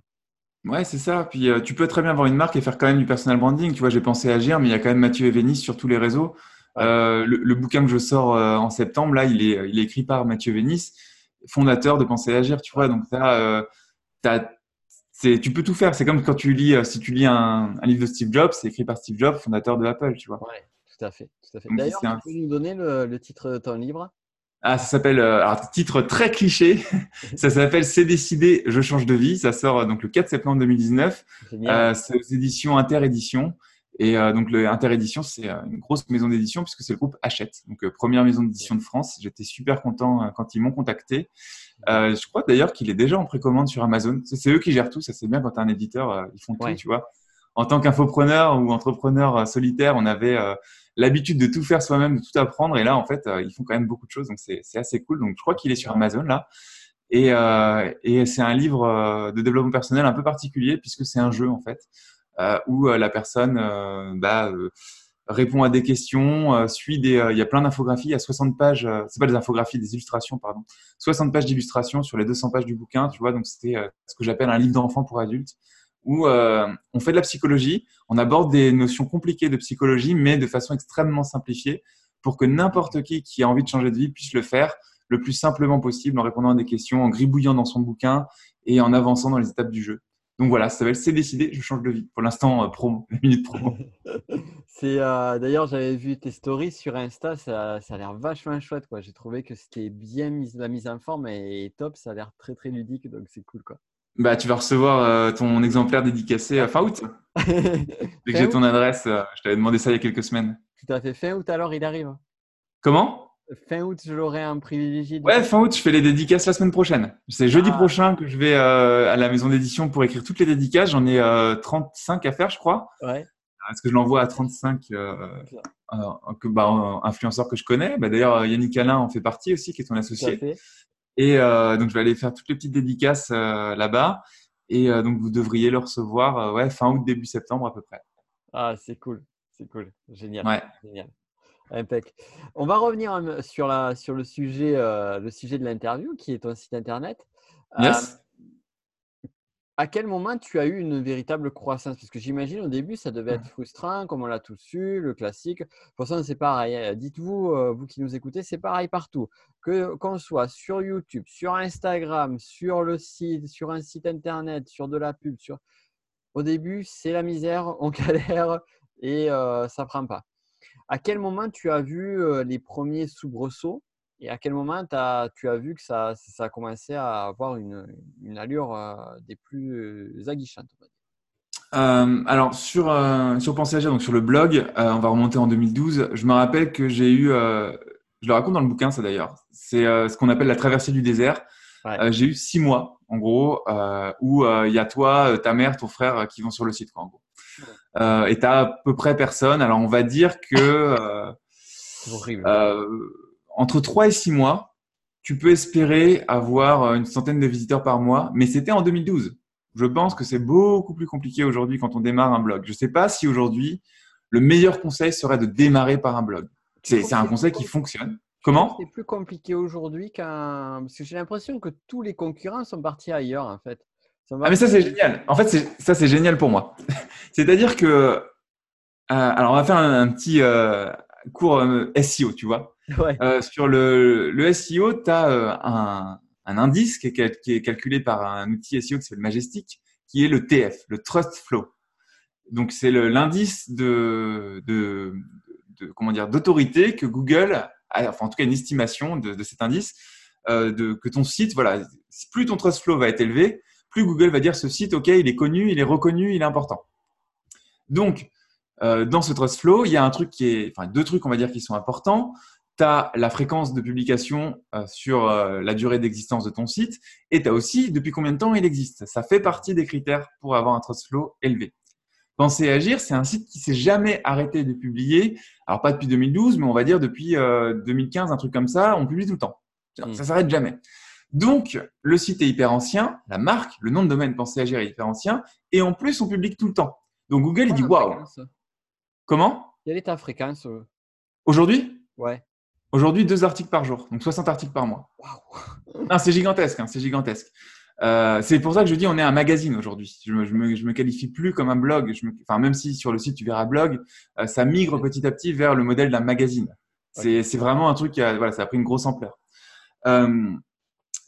Ouais, c'est ça. Puis tu peux très bien avoir une marque et faire quand même du personal branding. Tu vois, j'ai pensé agir, mais il y a quand même Mathieu Evenis sur tous les réseaux. Le, bouquin que je sors en septembre, là, il est, il est écrit par Mathieu Vénis fondateur de Penser Agir, tu vois. Donc, euh, tu peux tout faire. C'est comme quand tu lis, euh, si tu lis un, livre de Steve Jobs, c'est écrit par Steve Jobs, fondateur de Apple, tu vois. Ouais, tout à fait. D'ailleurs, tu peux nous donner le, titre de ton livre? Ah, ça s'appelle, euh, alors titre très cliché, ça s'appelle C'est décidé, je change de vie. Ça sort donc le 4 septembre 2019. c'est aux éditions Interédition. Et euh, donc, le Interédition, c'est euh, une grosse maison d'édition puisque c'est le groupe Hachette, donc euh, première maison d'édition de France. J'étais super content quand ils m'ont contacté. je crois d'ailleurs qu'il est déjà en précommande sur Amazon. C'est eux qui gèrent tout. Ça, c'est bien quand tu un éditeur, ils font tout, tu vois. En tant qu'infopreneur ou entrepreneur solitaire, on avait l'habitude de tout faire soi-même, de tout apprendre. Et là, en fait, ils font quand même beaucoup de choses. Donc, c'est assez cool. Donc, je crois qu'il est sur Amazon là. Et, et c'est un livre de développement personnel un peu particulier puisque c'est un jeu, en fait. Euh, où euh, la personne euh, bah, répond à des questions, suit des. il y a plein d'infographies, il y a 60 pages, c'est pas des infographies, des illustrations, pardon. 60 pages d'illustrations sur les 200 pages du bouquin, tu vois. Donc c'était ce que j'appelle un livre d'enfant pour adultes, où on fait de la psychologie, on aborde des notions compliquées de psychologie, mais de façon extrêmement simplifiée, pour que n'importe qui qui a envie de changer de vie puisse le faire le plus simplement possible en répondant à des questions, en gribouillant dans son bouquin et en avançant dans les étapes du jeu. Donc voilà, ça s'appelle C'est décidé, je change de vie. Pour l'instant, euh, promo, la minute promo. c'est euh, d'ailleurs, j'avais vu tes stories sur Insta, ça, ça a l'air vachement chouette. Quoi. J'ai trouvé que c'était bien mis, la mise en forme et top. Ça a l'air très très ludique, donc c'est cool quoi. Bah, tu vas recevoir euh, ton exemplaire dédicacé à fin août. Dès que j'ai ton adresse, je t'avais demandé ça il y a quelques semaines. Tout à fait. Fin août alors, il arrive. Comment? Fin août, je l'aurai un privilégié. Ouais, fin août, je fais les dédicaces la semaine prochaine. C'est jeudi ah. prochain que je vais euh, à la maison d'édition pour écrire toutes les dédicaces. J'en ai 35 euh, à faire, je crois. Ouais. Est-ce que je l'envoie à 35 euh, bah, influenceurs que je connais? Bah, D'ailleurs, Yannick Alain en fait partie aussi, qui est ton associé. Et donc, je vais aller faire toutes les petites dédicaces là-bas. Et donc, vous devriez le recevoir ouais, fin août, début septembre à peu près. Ah, c'est cool. C'est cool. Génial. Ouais. Génial. On va revenir euh, sur, la, sur le, sujet, euh, le sujet de l'interview, qui est ton site internet. Euh, à quel moment tu as eu une véritable croissance? Parce que j'imagine au début, ça devait être frustrant, comme on l'a tous su, le classique. De toute façon, c'est pareil. Hein. Dites-vous, vous qui nous écoutez, c'est pareil partout. Que qu'on soit sur YouTube, sur Instagram, sur le site, sur un site internet, sur de la pub, sur au début, c'est la misère, on galère et euh, ça prend pas. À quel moment tu as vu euh, les premiers soubresauts et à quel moment as, tu as vu que ça, ça a commencé à avoir une, une allure euh, des plus aguichantes euh, alors sur euh, sur Pensée Agir, donc sur le blog, on va remonter en 2012. Je me rappelle que j'ai eu, je le raconte dans le bouquin ça d'ailleurs. C'est ce qu'on appelle la traversée du désert. j'ai eu six mois en gros où il y a toi, ta mère, ton frère qui vont sur le site quoi, en gros. Euh, et tu à peu près personne. Alors, on va dire que euh, euh, entre 3 et 6 mois, tu peux espérer avoir une centaine de visiteurs par mois, mais c'était en 2012. Je pense que c'est beaucoup plus compliqué aujourd'hui quand on démarre un blog. Je ne sais pas si aujourd'hui, le meilleur conseil serait de démarrer par un blog. C'est un conseil qui fonctionne. Comment? C'est plus compliqué aujourd'hui qu'un. Parce que j'ai l'impression que tous les concurrents sont partis ailleurs, en fait. Ah, mais ça, c'est génial. En fait, ça, c'est génial pour moi. C'est-à-dire que. Euh, alors, on va faire un, petit euh, cours euh, SEO, tu vois. sur le, le SEO, tu as un, un, indice qui est, qui est, calculé par un outil SEO qui s'appelle Majestic, qui est le TF, le Trust Flow. Donc, c'est l'indice de, de, de, comment dire d'autorité que Google, a, enfin en tout cas une estimation de, de cet indice, de, que ton site, voilà, plus ton Trust Flow va être élevé, plus Google va dire ce site, OK, il est connu, il est reconnu, il est important. Donc, euh, dans ce Trust Flow, il y a un truc qui est, enfin, deux trucs, on va dire, qui sont importants. Tu as la fréquence de publication euh, sur euh, la durée d'existence de ton site et tu as aussi depuis combien de temps il existe. Ça fait partie des critères pour avoir un Trust Flow élevé. Penser Agir, c'est un site qui s'est jamais arrêté de publier. Alors, pas depuis 2012, mais on va dire depuis 2015, un truc comme ça. On publie tout le temps. Ça ne s'arrête jamais. Donc, le site est hyper ancien, la marque, le nom de domaine Pensez Agir est hyper ancien, et en plus, on publie tout le temps. Donc, Google, il dit waouh. Comment? Quelle est ta fréquence euh? Aujourd'hui? Ouais. Aujourd'hui, deux articles par jour, donc 60 articles par mois. Waouh C'est gigantesque, hein, c'est gigantesque. Euh, c'est pour ça que je dis on est un magazine aujourd'hui. Je me, me, qualifie plus comme un blog. enfin, même si sur le site tu verras blog, euh, ça migre petit à petit vers le modèle d'un magazine. C'est vraiment un truc qui a, voilà, ça a pris une grosse ampleur.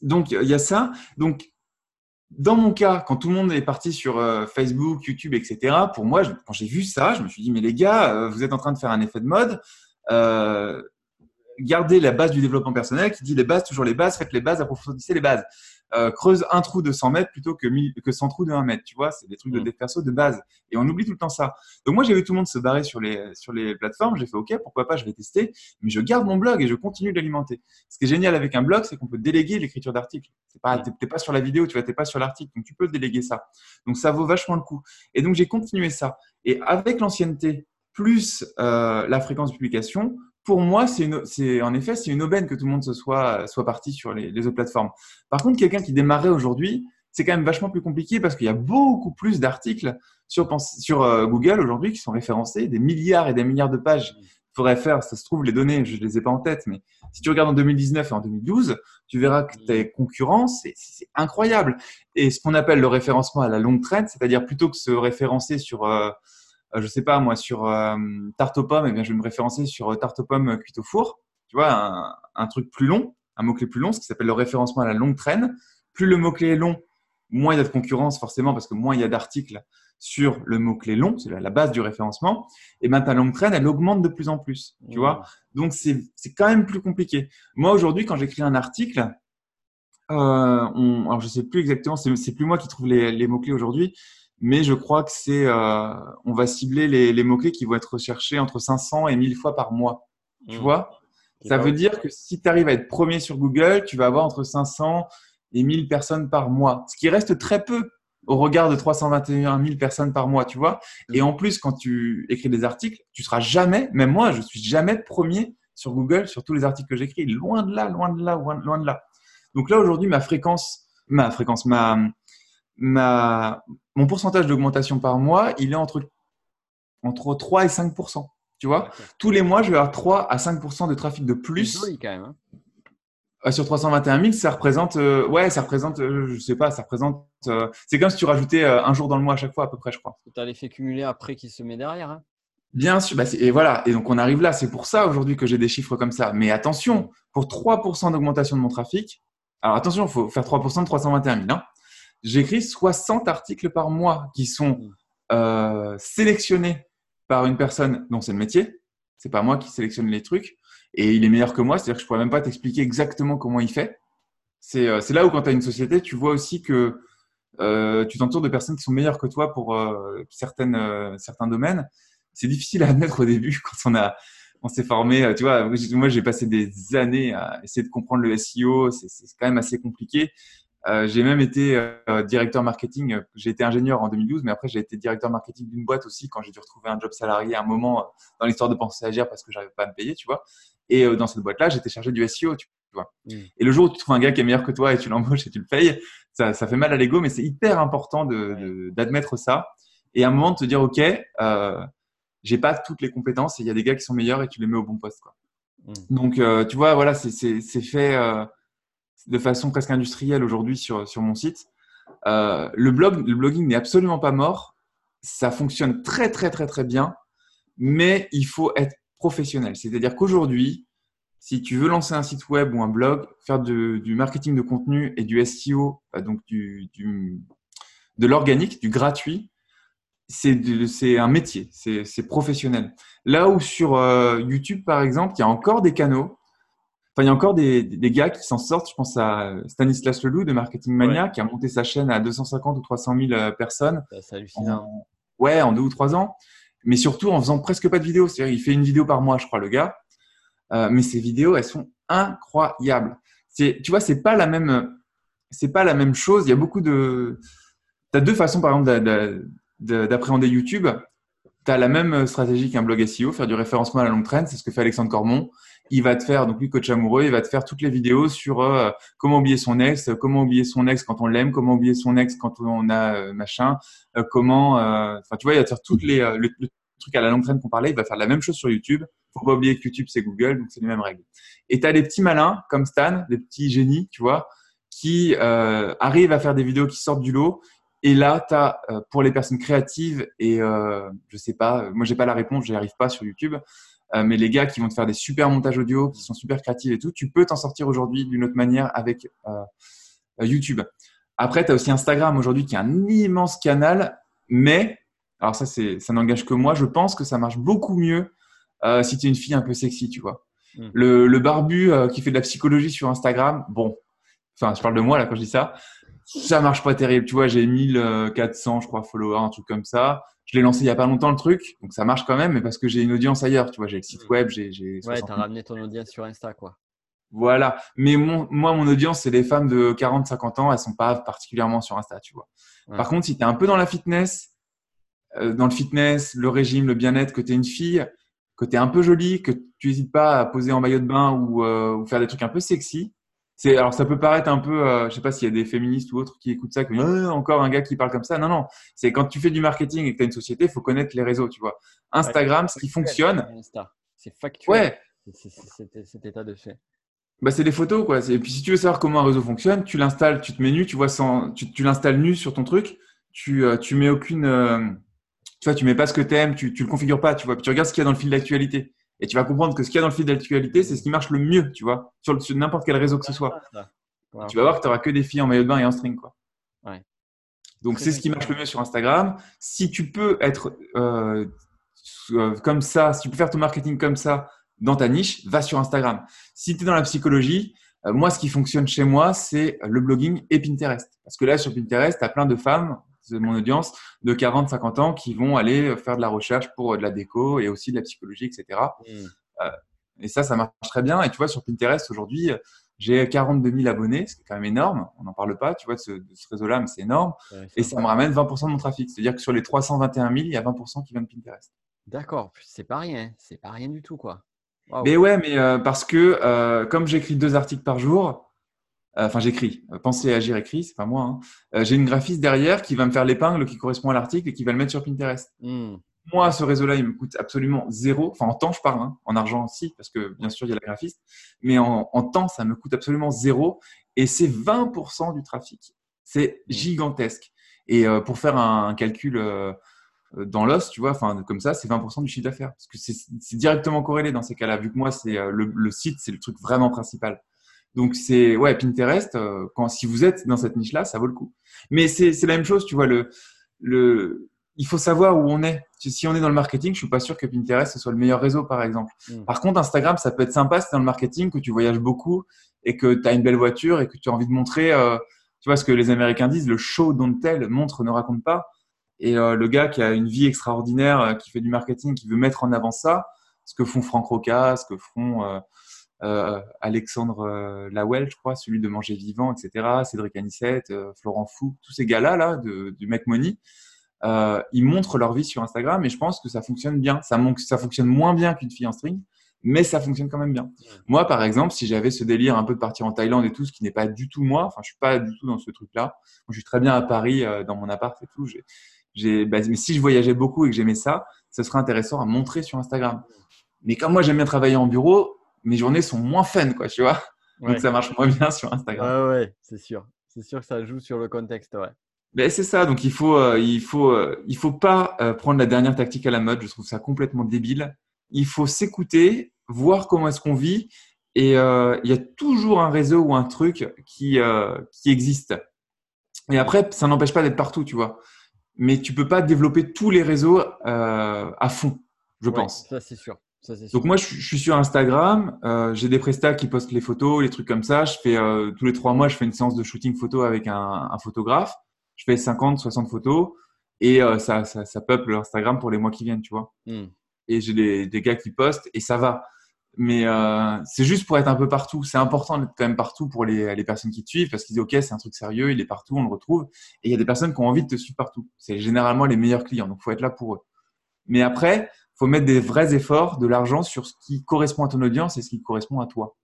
Donc, il y a ça. Donc, dans mon cas, quand tout le monde est parti sur euh, Facebook, YouTube, etc., pour moi, quand j'ai vu ça, je me suis dit, mais les gars, euh, vous êtes en train de faire un effet de mode. Euh, gardez la base du développement personnel qui dit les bases, toujours les bases, faites les bases, approfondissez les bases. Euh, creuse un trou de 100 mètres plutôt que, que 100 trous de 1 mètre. Tu vois, c'est des trucs de mm. dev perso de base. Et on oublie tout le temps ça. Donc moi, j'ai vu tout le monde se barrer sur les, sur les plateformes. J'ai fait OK, pourquoi pas, je vais tester. Mais je garde mon blog et je continue d'alimenter. Ce qui est génial avec un blog, c'est qu'on peut déléguer l'écriture d'articles. Tu pas, mm. pas sur la vidéo, tu t'es pas sur l'article. Donc tu peux déléguer ça. Donc ça vaut vachement le coup. Et donc j'ai continué ça. Et avec l'ancienneté, plus euh, la fréquence de publication, pour moi, c'est en effet, c'est une aubaine que tout le monde se soit, soit parti sur les, les autres plateformes. Par contre, quelqu'un qui démarrait aujourd'hui, c'est quand même vachement plus compliqué parce qu'il y a beaucoup plus d'articles sur, sur euh, Google aujourd'hui qui sont référencés, des milliards et des milliards de pages. Il faudrait faire, ça se trouve, les données, je ne les ai pas en tête, mais si tu regardes en 2019 et en 2012, tu verras que tes concurrents, c'est incroyable. Et ce qu'on appelle le référencement à la longue traîne, c'est-à-dire plutôt que se référencer sur, euh, je sais pas moi, sur euh, tarte aux pommes, eh bien, je vais me référencer sur euh, tarte aux pommes cuite au four. Tu vois, un, un truc plus long, un mot-clé plus long, ce qui s'appelle le référencement à la longue traîne. Plus le mot-clé est long, moins il y a de concurrence forcément parce que moins il y a d'articles sur le mot-clé long, c'est la base du référencement, et bien ta longue traîne, elle augmente de plus en plus, tu vois. Mmh. Donc c'est quand même plus compliqué. Moi aujourd'hui, quand j'écris un article, euh, on, alors je sais plus exactement, c'est plus moi qui trouve les, les mots-clés aujourd'hui, mais je crois que c'est, euh, on va cibler les, les mots-clés qui vont être recherchés entre 500 et 1000 fois par mois. Tu mmh. vois? Ça veut dire que si tu arrives à être premier sur Google, tu vas avoir entre 500 et 1000 personnes par mois, ce qui reste très peu au regard de 321 000 personnes par mois, tu vois? Et en plus, quand tu écris des articles, tu seras jamais, même moi, je suis jamais premier sur Google sur tous les articles que j'écris. Loin de là, loin de là, loin de là. Donc là, aujourd'hui, ma fréquence, ma fréquence, ma, ma, mon pourcentage d'augmentation par mois, il est entre, entre 3 et 5% Tu vois, tous les mois, je vais avoir 3 à 5% de trafic de plus. Joli quand même. Hein. Euh, sur 321 000, ça représente, euh, ouais, ça représente, euh, je sais pas, ça représente, c'est comme si tu rajoutais un jour dans le mois à chaque fois à peu près, je crois. Tu as l'effet cumulé après qui se met derrière. Hein. Bien sûr, bah, et voilà, et donc on arrive là, c'est pour ça aujourd'hui que j'ai des chiffres comme ça. Mais attention, pour 3% d'augmentation de mon trafic, alors attention, il faut faire 3% de 321 000. Hein j'écris 60 articles par mois qui sont mm. euh, sélectionnés par une personne dont c'est le métier. C'est pas moi qui sélectionne les trucs. Et il est meilleur que moi, c'est-à-dire que je pourrais même pas t'expliquer exactement comment il fait. C'est euh, là où quand tu as une société, tu vois aussi que euh, tu t'entoures de personnes qui sont meilleures que toi pour certaines, certains domaines. C'est difficile à admettre au début quand on a on s'est formé. Tu vois, moi j'ai passé des années à essayer de comprendre le SEO. C'est quand même assez compliqué. Euh, j'ai même été euh, directeur marketing. J'ai été ingénieur en 2012, mais après j'ai été directeur marketing d'une boîte aussi quand j'ai dû retrouver un job salarié à un moment euh, dans l'histoire de penser agir parce que j'arrivais pas à me payer, tu vois. Et dans cette boîte-là, j'étais chargé du SEO, tu vois. Mm. Et le jour où tu trouves un gars qui est meilleur que toi et tu l'embauches et tu le payes, ça, ça fait mal à l'ego, mais c'est hyper important d'admettre de, ça. Et à un moment de te dire, ok, euh, j'ai pas toutes les compétences et il y a des gars qui sont meilleurs et tu les mets au bon poste, quoi. Mm. Donc, tu vois, voilà, c'est fait de façon presque industrielle aujourd'hui sur, sur mon site. Euh, le, blog, le blogging n'est absolument pas mort. Ça fonctionne très, très, très, très bien. Mais il faut être professionnel. C'est-à-dire qu'aujourd'hui, si tu veux lancer un site web ou un blog, faire du marketing de contenu et du SEO, euh, donc du de l'organique, du gratuit, c'est un métier, c'est professionnel. Là où sur euh, YouTube, par exemple, il y a encore des canaux Enfin, il y a encore des, des gars qui s'en sortent. Je pense à Stanislas Leloup de Marketing Mania qui a monté sa chaîne à 250 ou 300 000 euh, personnes. C'est hallucinant. En, ouais, en deux ou trois ans. Mais surtout en faisant presque pas de vidéos. C'est-à-dire, il fait une vidéo par mois, je crois, le gars. Euh, mais ses vidéos, elles sont incroyables. Tu vois, c'est pas la même, c'est pas la même chose. Il y a beaucoup de, tu as deux façons, par exemple, d'appréhender YouTube. Tu as la même stratégie qu'un blog SEO, faire du référencement à la longue traîne. C'est ce que fait Alexandre Cormon il va te faire, donc lui, coach amoureux, il va te faire toutes les vidéos sur euh, comment oublier son ex, comment oublier son ex quand on l'aime, comment oublier son ex quand on a euh, machin, euh, comment, enfin, tu vois, il va te faire toutes les, le, truc à la longue traîne qu'on parlait, il va faire la même chose sur YouTube. Faut pas oublier que YouTube, c'est Google, donc c'est les mêmes règles. Et tu as des pethes malins comme Stan, des petits génies, tu vois, qui arrivent à faire des vidéos qui sortent du lot. Et là, tu as, pour les personnes créatives, et je sais pas, moi, j'ai pas la réponse, j'y arrive pas sur YouTube, euh, mais les gars qui vont te faire des super montages audio, qui sont super créatifs et tout, tu peux t'en sortir aujourd'hui d'une autre manière avec euh, euh, YouTube. Après, tu as aussi Instagram aujourd'hui qui est un immense canal, mais, alors ça, ça n'engage que moi, je pense que ça marche beaucoup mieux si tu es une fille un peu sexy, tu vois. Hmm. Le, barbu qui fait de la psychologie sur Instagram, bon, enfin, je parle de moi là quand je dis ça, ça marche pas terrible. Tu vois, j'ai 1400, je crois, followers, un truc comme ça. Je l'ai lancé il y a pas longtemps le truc, donc ça marche quand même, mais parce que j'ai une audience ailleurs. Tu vois, j'ai le site web, j'ai. Ouais, t'as ramené ton audience sur Insta, quoi. Voilà. Mais mon, moi, mon audience, c'est les femmes de 40, 50 ans. Elles sont pas particulièrement sur Insta, tu vois. Par contre, si tu es un peu dans la fitness, euh, dans le fitness, le régime, le bien-être, que tu es une fille, que tu es un peu jolie, que tu n'hésites pas à poser en maillot de bain ou, euh, ou, faire des trucs un peu sexy, c'est alors ça peut paraître un peu, euh, je sais pas s'il y a des féministes ou autres qui écoutent ça, qui disent encore un gars qui parle comme ça. Non non, c'est quand tu fais du marketing et que tu as une société, il faut connaître les réseaux, tu vois. Instagram, ce qui fonctionne. C'est factuel. Ouais. C'est cet état de fait. Bah, c'est des photos quoi. Et puis si tu veux savoir comment un réseau fonctionne, tu l'installes, tu te mets nu, tu vois sans, tu, tu l'installes nu sur ton truc, tu euh, tu mets aucune, euh, tu vois, tu mets pas ce que t'aimes, tu tu le configures pas, tu vois. Puis tu regardes ce qu'il y a dans le fil d'actualité. Et tu vas comprendre que ce qu'il y a dans le fil d'actualité, c'est ce qui marche le mieux, tu vois, sur, n'importe quel réseau que ce soit. Tu vas voir que tu n'auras que des filles en maillot de bain et en string, quoi. Donc, c'est ce qui marche le mieux sur Instagram. Si tu peux être euh, euh, comme ça, si tu peux faire ton marketing comme ça dans ta niche, va sur Instagram. Si tu es dans la psychologie, euh, moi, ce qui fonctionne chez moi, c'est le blogging et Pinterest. Parce que là, sur Pinterest, tu as plein de femmes, de mon audience de 40, 50 ans qui vont aller faire de la recherche pour de la déco et aussi de la psychologie, etc. Mm. Euh, et ça, ça marche très bien. Et tu vois, sur Pinterest, aujourd'hui, j'ai 42 000 abonnés, ce qui est quand même énorme. On n'en parle pas, tu vois, de ce, réseau-là, mais c'est énorme. et ça me ramène 20% de mon trafic. C'est-à-dire que sur les 321 000, il y a 20% qui viennent de Pinterest. D'accord, c'est pas rien. C'est pas rien du tout, quoi. Mais ouais, mais euh, parce que euh, comme j'écris deux articles par jour, euh, enfin j'écris, euh, penser, agir, écrit, c'est pas moi. Hein. Euh, j'ai une graphiste derrière qui va me faire l'épingle qui correspond à l'article et qui va le mettre sur Pinterest. Hmm. Moi, ce réseau-là, il me coûte absolument zéro. Enfin, en temps, je parle, hein. en argent aussi, parce que bien sûr, il y a la graphiste. Mais en, temps, ça me coûte absolument zéro. Et c'est 20% du trafic. C'est hmm. gigantesque. Et pour faire un, calcul dans l'os, tu vois, enfin comme ça, c'est 20% du chiffre d'affaires. Parce que c'est directement corrélé dans ces cas-là. Vu que moi, c'est le, le, site, c'est le truc vraiment principal. Donc c'est ouais Pinterest. quand si vous êtes dans cette niche-là, ça vaut le coup. Mais c'est la même chose, tu vois le le il faut savoir où on est. Si on est dans le marketing, je suis pas sûr que Pinterest ce soit le meilleur réseau, par exemple. Hmm. Par contre, Instagram, ça peut être sympa si dans le marketing, que tu voyages beaucoup et que tu as une belle voiture et que tu as envie de montrer, euh, tu vois ce que les Américains disent, le show don't tell, montre, ne raconte pas. Et euh, le gars qui a une vie extraordinaire, euh, qui fait du marketing, qui veut mettre en avant ça, ce que font Franck Roca, ce que font Alexandre Lawell, je crois, celui de Manger Vivant, etc., Cédric Anissette, Florent Fou, tous ces gars-là, là, de, du Make Money, euh, ils montrent leur vie sur Instagram et je pense que ça fonctionne bien. Ça, ça fonctionne moins bien qu'une fille en string, mais ça fonctionne quand même bien. Moi, par exemple, si j'avais ce délire un peu de partir en Thaïlande et tout, ce qui n'est pas du tout moi, enfin, je suis pas du tout dans ce truc-là. Je suis très bien à Paris, euh, dans mon appart et tout. J'ai, bah, mais si je voyageais beaucoup et que j'aimais ça, ce serait intéressant à montrer sur Instagram. Mais comme moi, j'aime bien travailler en bureau, mes journées sont moins fun, quoi, tu vois. Donc, ça marche moins bien sur Instagram. Ouais, ouais, c'est sûr. C'est sûr que ça joue sur le contexte, ouais. Ben, c'est ça. Donc il faut, euh, il faut, euh, il faut pas euh, prendre la dernière tactique à la mode. Je trouve ça complètement débile. Il faut s'écouter, voir comment est-ce qu'on vit. Et il y a toujours un réseau ou un truc qui, qui existe. Et après, ça n'empêche pas d'être partout, tu vois. Mais tu peux pas développer tous les réseaux à fond, je pense. Ça c'est sûr. Donc moi, je, suis sur Instagram. j'ai des prestats qui postent les photos, les trucs comme ça. Je fais tous les trois mois, je fais une séance de shooting photo avec un, un photographe je fais 50, 60 photos et euh, ça, ça, ça, peuple Instagram pour les mois qui viennent, tu vois. Hmm. Et j'ai des, des, gars qui postent et ça va. Mais euh, c'est juste pour être un peu partout. C'est important d'être quand même partout pour les, les personnes qui te suivent parce qu'ils disent OK, c'est un truc sérieux, il est partout, on le retrouve. Et il y a des personnes qui ont envie de te suivre partout. C'est généralement les meilleurs clients, donc faut être là pour eux. Mais après, faut mettre des vrais efforts, de l'argent sur ce qui correspond à ton audience et ce qui correspond à toi.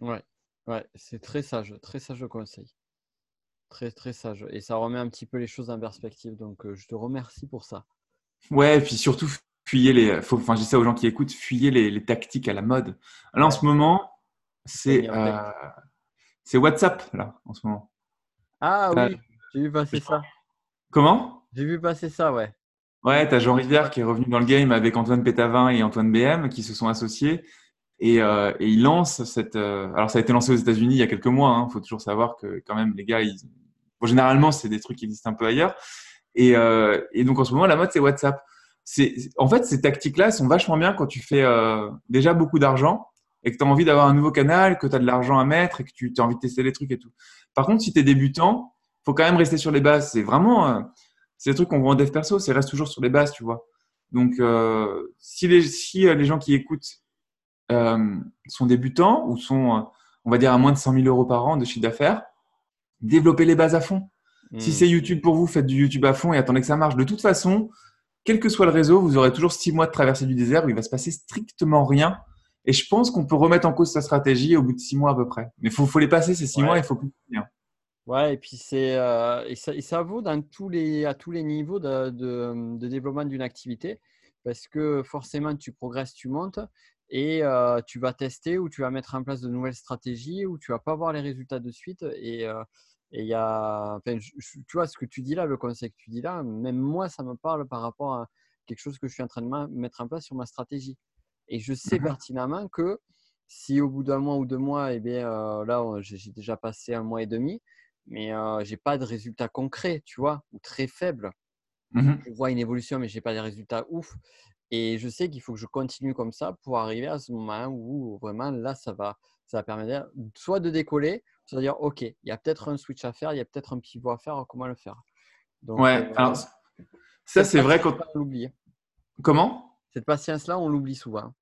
Ouais, ouais, c'est très sage, très sage conseil. Très, très sage. Et ça remet un petit peu les choses en perspective. Donc, euh, je te remercie pour ça. Ouais, et puis surtout, fuyez les. Faut, enfin, je dis ça aux gens qui écoutent, fuyez les, tactiques à la mode. Là, en ce moment, c'est euh, c'est WhatsApp, là, en ce moment. Ah oui, j'ai vu passer ça. Comment? J'ai vu passer ça, ouais. Ouais, tu as Jean Rivière qui est revenu dans le game avec Antoine Pétavin et Antoine BM qui se sont associés. Et, euh, et il lance cette. alors, ça a été lancé aux États-Unis il y a quelques mois. Il hein. faut toujours savoir que, quand même, les gars, ils, généralement, c'est des trucs qui existent un peu ailleurs. Et, euh, et donc, en ce moment, la mode, c'est WhatsApp. En fait, ces tactiques-là sont vachement bien quand tu fais euh, déjà beaucoup d'argent et que tu as envie d'avoir un nouveau canal, que tu as de l'argent à mettre et que tu as envie de tester les trucs et tout. Par contre, si tu es débutant, faut quand même rester sur les bases. C'est vraiment, euh, c'est des trucs qu'on voit en dev perso, c'est reste toujours sur les bases, tu vois. Donc, euh, si, les, si les gens qui écoutent sont débutants ou sont, on va dire, à moins de 100 000 euros par an de chiffre d'affaires, développez les bases à fond. Si hmm. c'est YouTube pour vous, faites du YouTube à fond et attendez que ça marche. De toute façon, quel que soit le réseau, vous aurez toujours six mois de traversée du désert où il va se passer strictement rien. Et je pense qu'on peut remettre en cause sa stratégie au bout de six mois à peu près. Mais il faut, les passer ces six mois, il faut plus rien. Ouais, et puis c'est euh, et, ça, vaut dans tous les, à tous les niveaux de, de, développement d'une activité parce que forcément tu progresses, tu montes et euh, tu vas tester ou tu vas mettre en place de nouvelles stratégies ou tu vas pas voir les résultats de suite et euh, et il y a, enfin, tu vois, ce que tu dis là, le conseil que tu dis là, même moi, ça me parle par rapport à quelque chose que je suis en train de mettre en place sur ma stratégie. Et je sais mmh pertinemment que si au bout d'un mois ou deux mois, eh bien, euh, là, j'ai déjà passé un mois et demi, mais euh, j'ai pas de résultats concrets, tu vois, ou très faibles. Mmh je vois une évolution, mais j'ai pas de résultats ouf. Et je sais qu'il faut que je continue comme ça pour arriver à ce moment où vraiment là, ça va, ça va permettre soit de décoller, c'est-à-dire, OK, il y a peut-être un switch à faire, il y a peut-être un pivot à faire, comment le faire? Donc, Ouais, euh, alors, ça c'est vrai quand on l'oublie. Comment? Cette patience-là, on l'oublie souvent.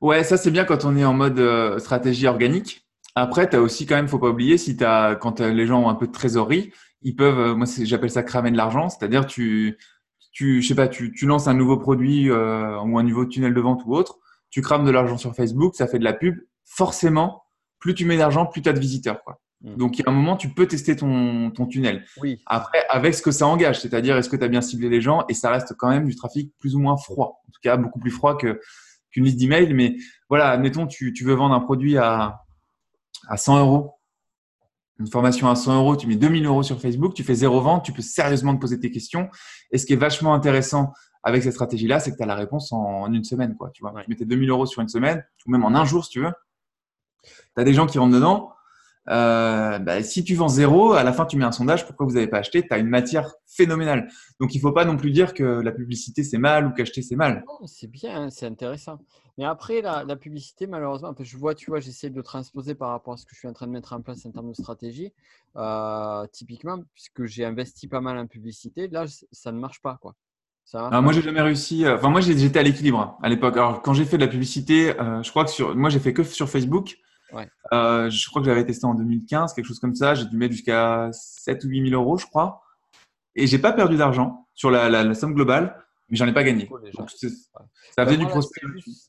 Ouais, ça c'est bien quand on est en mode euh, stratégie organique. Après, tu as aussi quand même, faut pas oublier, si as, quand les gens ont un peu de trésorerie, ils peuvent, euh, moi j'appelle ça cramer de l'argent, c'est-à-dire tu, tu, je sais pas, tu, tu lances un nouveau produit ou un nouveau tunnel de vente ou autre, tu crames de l'argent sur Facebook, ça fait de la pub. Forcément, plus tu mets d'argent, plus tu as de visiteurs. Quoi. Mm. Donc, il y a un moment, tu peux tester ton, ton tunnel. Oui. Après, avec ce que ça engage, c'est-à-dire est-ce que tu as bien ciblé les gens et ça reste quand même du trafic plus ou moins froid. En tout cas, beaucoup plus froid que, qu'une liste d'emails. Mais voilà, admettons, tu, tu veux vendre un produit à, à 100 euros. Une formation à 100 euros, tu mets 2000 euros sur Facebook, tu fais zéro vente, tu peux sérieusement te poser tes questions. Et ce qui est vachement intéressant avec cette stratégie-là, c'est que tu as la réponse en, une semaine. Quoi, tu vois, tu mets tes 2000 euros sur une semaine, ou même en un jour si tu veux. Tu as des gens qui rentrent dedans, euh, bah, si tu vends zéro, à la fin, tu mets un sondage, pourquoi vous n'avez pas acheté? Tu as une matière phénoménale. Donc, il ne faut pas non plus dire que la publicité, c'est mal ou qu'acheter, c'est mal. C'est bien, hein, c'est intéressant. Mais après, la, publicité, malheureusement, je vois, tu vois, j'essaie de transposer par rapport à ce que je suis en train de mettre en place en termes de stratégie. Euh, typiquement, puisque j'ai investi pas mal en publicité, là, ça ne marche pas. Quoi. Ça Alors, moi, j'ai jamais réussi. Euh, enfin, moi, j'étais à l'équilibre hein, à l'époque. Alors, quand j'ai fait de la publicité, je crois que sur, moi, j'ai fait que sur Facebook. Euh, je crois que j'avais testé en 2015, quelque chose comme ça. J'ai dû mettre jusqu'à 7 ou 8 000 euros, je crois. Et j'ai pas perdu d'argent sur la, somme globale, mais j'en ai pas gagné. ça faisait du prospect.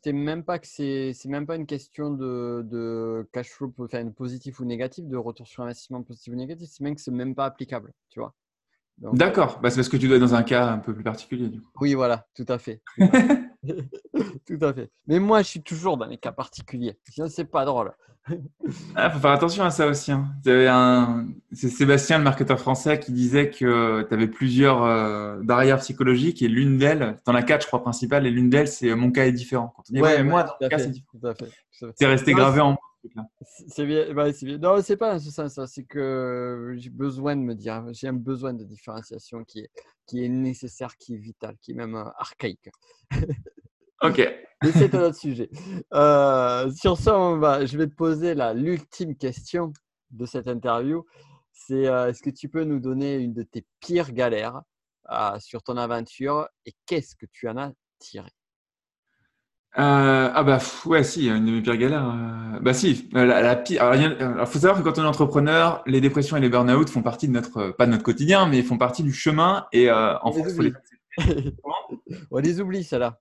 C'est même pas que c'est, même pas une question de, cash flow, enfin, positif ou négatif, de retour sur investissement positif ou négatif. C'est même que c'est même pas applicable, tu vois. D'accord, bah, c'est parce que tu dois être dans un cas un peu plus particulier. Du coup. Oui, voilà, tout à fait. tout à fait. Mais moi, je suis toujours dans les cas particuliers. Sinon, c'est pas drôle. Il ah, faut faire attention à ça aussi. Hein. C'est Sébastien, le marketeur français, qui disait que tu avais plusieurs euh, barrières psychologiques et l'une d'elles, tu en as quatre, je crois, principales, et l'une d'elles, c'est mon cas est différent. Quand on dit, ouais, moi, dans cas, c'est différent. C'est resté gravé en moi. C'est bien, bah, bien. Non, c'est pas ça, ça. C'est que j'ai besoin de me dire, j'ai un besoin de différenciation qui est, qui est nécessaire, qui est vital, qui est même euh, archaïque. ok. Mais c'est un autre sujet. Euh, sur ça, je vais te poser l'ultime question de cette interview. C'est euh, est-ce que tu peux nous donner une de tes pires galères sur ton aventure et qu'est-ce que tu en as tiré? Euh, ah bah ouais si une de mes pires galères euh, bah si euh, la, pire alors, faut savoir que quand on est entrepreneur les dépressions et les burn-out font partie de notre pas de notre quotidien mais font partie du chemin et en France faut les on les oublie ça là.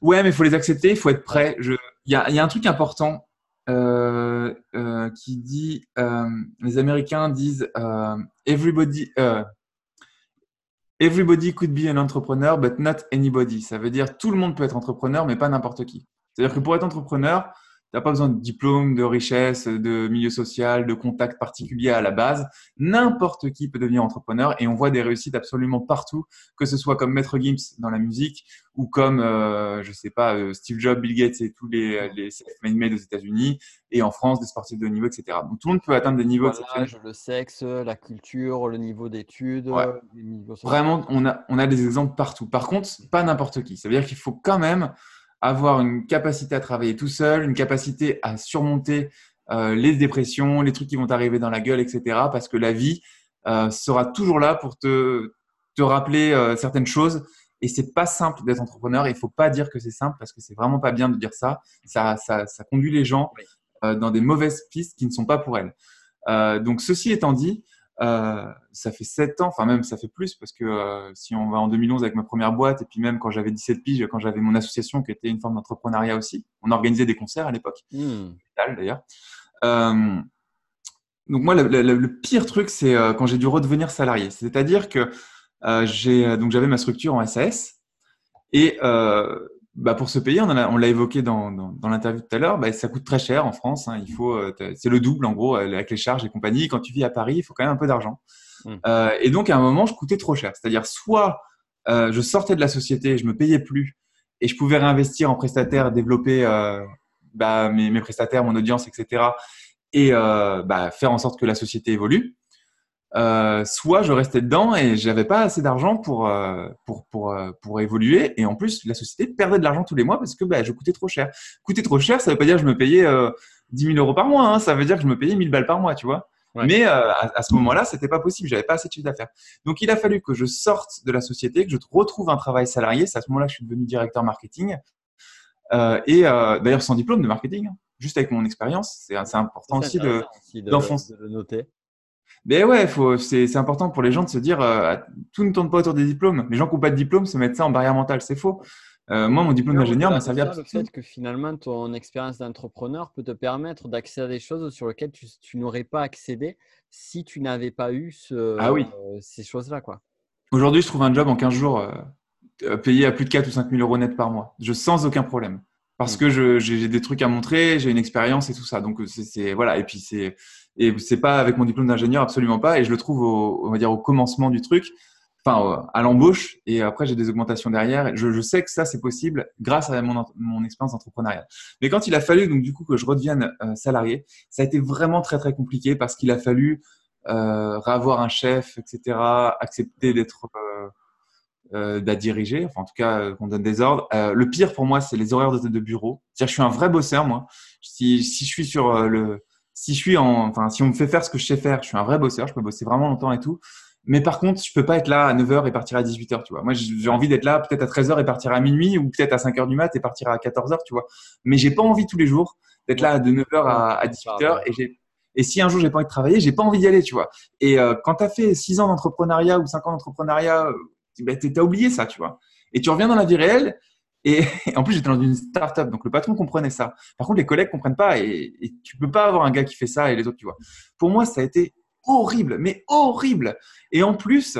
Ouais mais il faut les accepter il faut être prêt. Je il y a, y a un truc important qui dit les Américains disent everybody Everybody could be an entrepreneur, but not anybody. Ça veut dire tout le monde peut être entrepreneur, mais pas n'importe qui. C'est-à-dire que pour être entrepreneur, tu n'as pas besoin de diplôme, de richesse, de milieu social, de contact particulier à la base. N'importe qui peut devenir entrepreneur et on voit des réussites absolument partout, que ce soit comme Maître Gims dans la musique ou comme, euh, je sais pas, euh, Steve Jobs, Bill Gates et tous les, les self-made aux États-Unis et en France, des sportifs de haut niveau, etc. Donc tout le monde peut atteindre des niveaux. L'âge, le sexe, la culture, le niveau d'études. Vraiment, on a, on a des exemples partout. Par contre, pas n'importe qui. Ça veut dire qu'il faut quand même avoir une capacité à travailler tout seul, une capacité à surmonter euh, les dépressions, les trucs qui vont t'arriver dans la gueule, etc. Parce que la vie euh, sera toujours là pour te, te rappeler euh, certaines choses. Et c'est pas simple d'être entrepreneur. Il faut pas dire que c'est simple parce que c'est vraiment pas bien de dire ça. Ça, ça, ça conduit les gens dans des mauvaises pistes qui ne sont pas pour elles. donc ceci étant dit, euh, ça fait 7 ans, enfin même ça fait plus, parce que euh, si on va en 2011 avec ma première boîte, et puis même quand j'avais 17 piges, quand j'avais mon association qui était une forme d'entrepreneuriat aussi, on organisait des concerts à l'époque, mmh. d'ailleurs. Euh, donc moi, le, pire truc, c'est quand j'ai dû redevenir salarié. C'est-à-dire que j'ai donc j'avais ma structure en SAS et bah pour se payer, on, on l'a évoqué dans, dans, dans l'interview tout à l'heure, bah, ça coûte très cher en France. Hein, il faut, euh, c'est le double en gros avec les charges et compagnie. Quand tu vis à Paris, il faut quand même un peu d'argent. Mmh. Euh, et donc à un moment, je coûtais trop cher. C'est-à-dire soit euh, je sortais de la société, je me payais plus et je pouvais réinvestir en prestataire, développer euh, bah, mes, mes, prestataires, mon audience, etc. Et euh, bah, faire en sorte que la société évolue. Euh, soit je restais dedans et j'avais pas assez d'argent pour, euh, pour, pour, euh, pour évoluer. Et en plus, la société perdait de l'argent tous les mois parce que bah, je coûtais trop cher. Coûter trop cher, ça veut pas dire que je me payais 10 000 euros par mois. Hein. Ça veut dire que je me payais 1000 balles par mois, tu vois. Mais à, à, ce moment-là, c'était pas possible. J'avais pas assez de chiffre d'affaires. Donc, il a fallu que je sorte de la société, que je retrouve un travail salarié. C'est à ce moment-là que je suis devenu directeur marketing. et d'ailleurs, sans diplôme de marketing, hein. juste avec mon expérience. C'est important aussi de, de, de, le noter. Mais ouais, c'est important pour les gens de se dire euh, tout ne tourne pas autour des diplômes. Les gens qui n'ont pas de diplôme se mettent ça en barrière mentale, c'est faux. Euh, moi, mon diplôme d'ingénieur m'a servi à Le fait que finalement, ton expérience d'entrepreneur peut te permettre d'accéder à des choses sur lesquelles tu, n'aurais pas accédé si tu n'avais pas eu ce, ah oui. Euh, ces choses-là. quoi. Aujourd'hui, je trouve un job en 15 jours payé à plus de 4 ou 5 000 euros net par mois. Je sens aucun problème. Parce mm. que j'ai des trucs à montrer, j'ai une expérience et tout ça. Donc, c'est voilà. Et puis, c'est et c'est pas avec mon diplôme d'ingénieur, absolument pas. Et je le trouve au, on va dire, au commencement du truc. enfin à l'embauche et après j'ai des augmentations derrière. Je, je sais que ça c'est possible grâce à mon, mon expérience entrepreneuriale. Mais quand il a fallu donc du coup que je redevienne salarié, ça a été vraiment très très compliqué parce qu'il a fallu euh, avoir un chef, etc., accepter d'être euh, euh, diriger, enfin en tout cas euh, qu'on donne des ordres. Euh, le pire pour moi, c'est les horaires de, de bureau. C'est-à-dire je suis un vrai bosseur moi. Si, si je suis sur le, si je suis en, enfin si on me fait faire ce que je sais faire, je suis un vrai bosseur. Je peux bosser vraiment longtemps et tout. Mais par contre, je peux pas être là à 9h et partir à 18h, tu vois. Moi, j'ai envie d'être là peut-être à 13h et partir à minuit ou peut-être à 5h du mat et partir à 14h, tu vois. Mais j'ai pas envie tous les jours d'être là de 9h à, à 18h et j'ai et si un jour j'ai pas envie de travailler, j'ai pas envie d'y aller, tu vois. Et euh, quand tu as fait 6 ans d'entrepreneuriat ou 5 ans d'entrepreneuriat, euh, ben, tu as oublié ça, tu vois. Et tu reviens dans la vie réelle. Et, en plus, j'étais dans une start-up, donc le patron comprenait ça. Par contre, les collègues comprennent pas et, et tu peux pas avoir un gars qui fait ça et les autres, tu vois. Pour moi, ça a été horrible, mais horrible. Et en plus,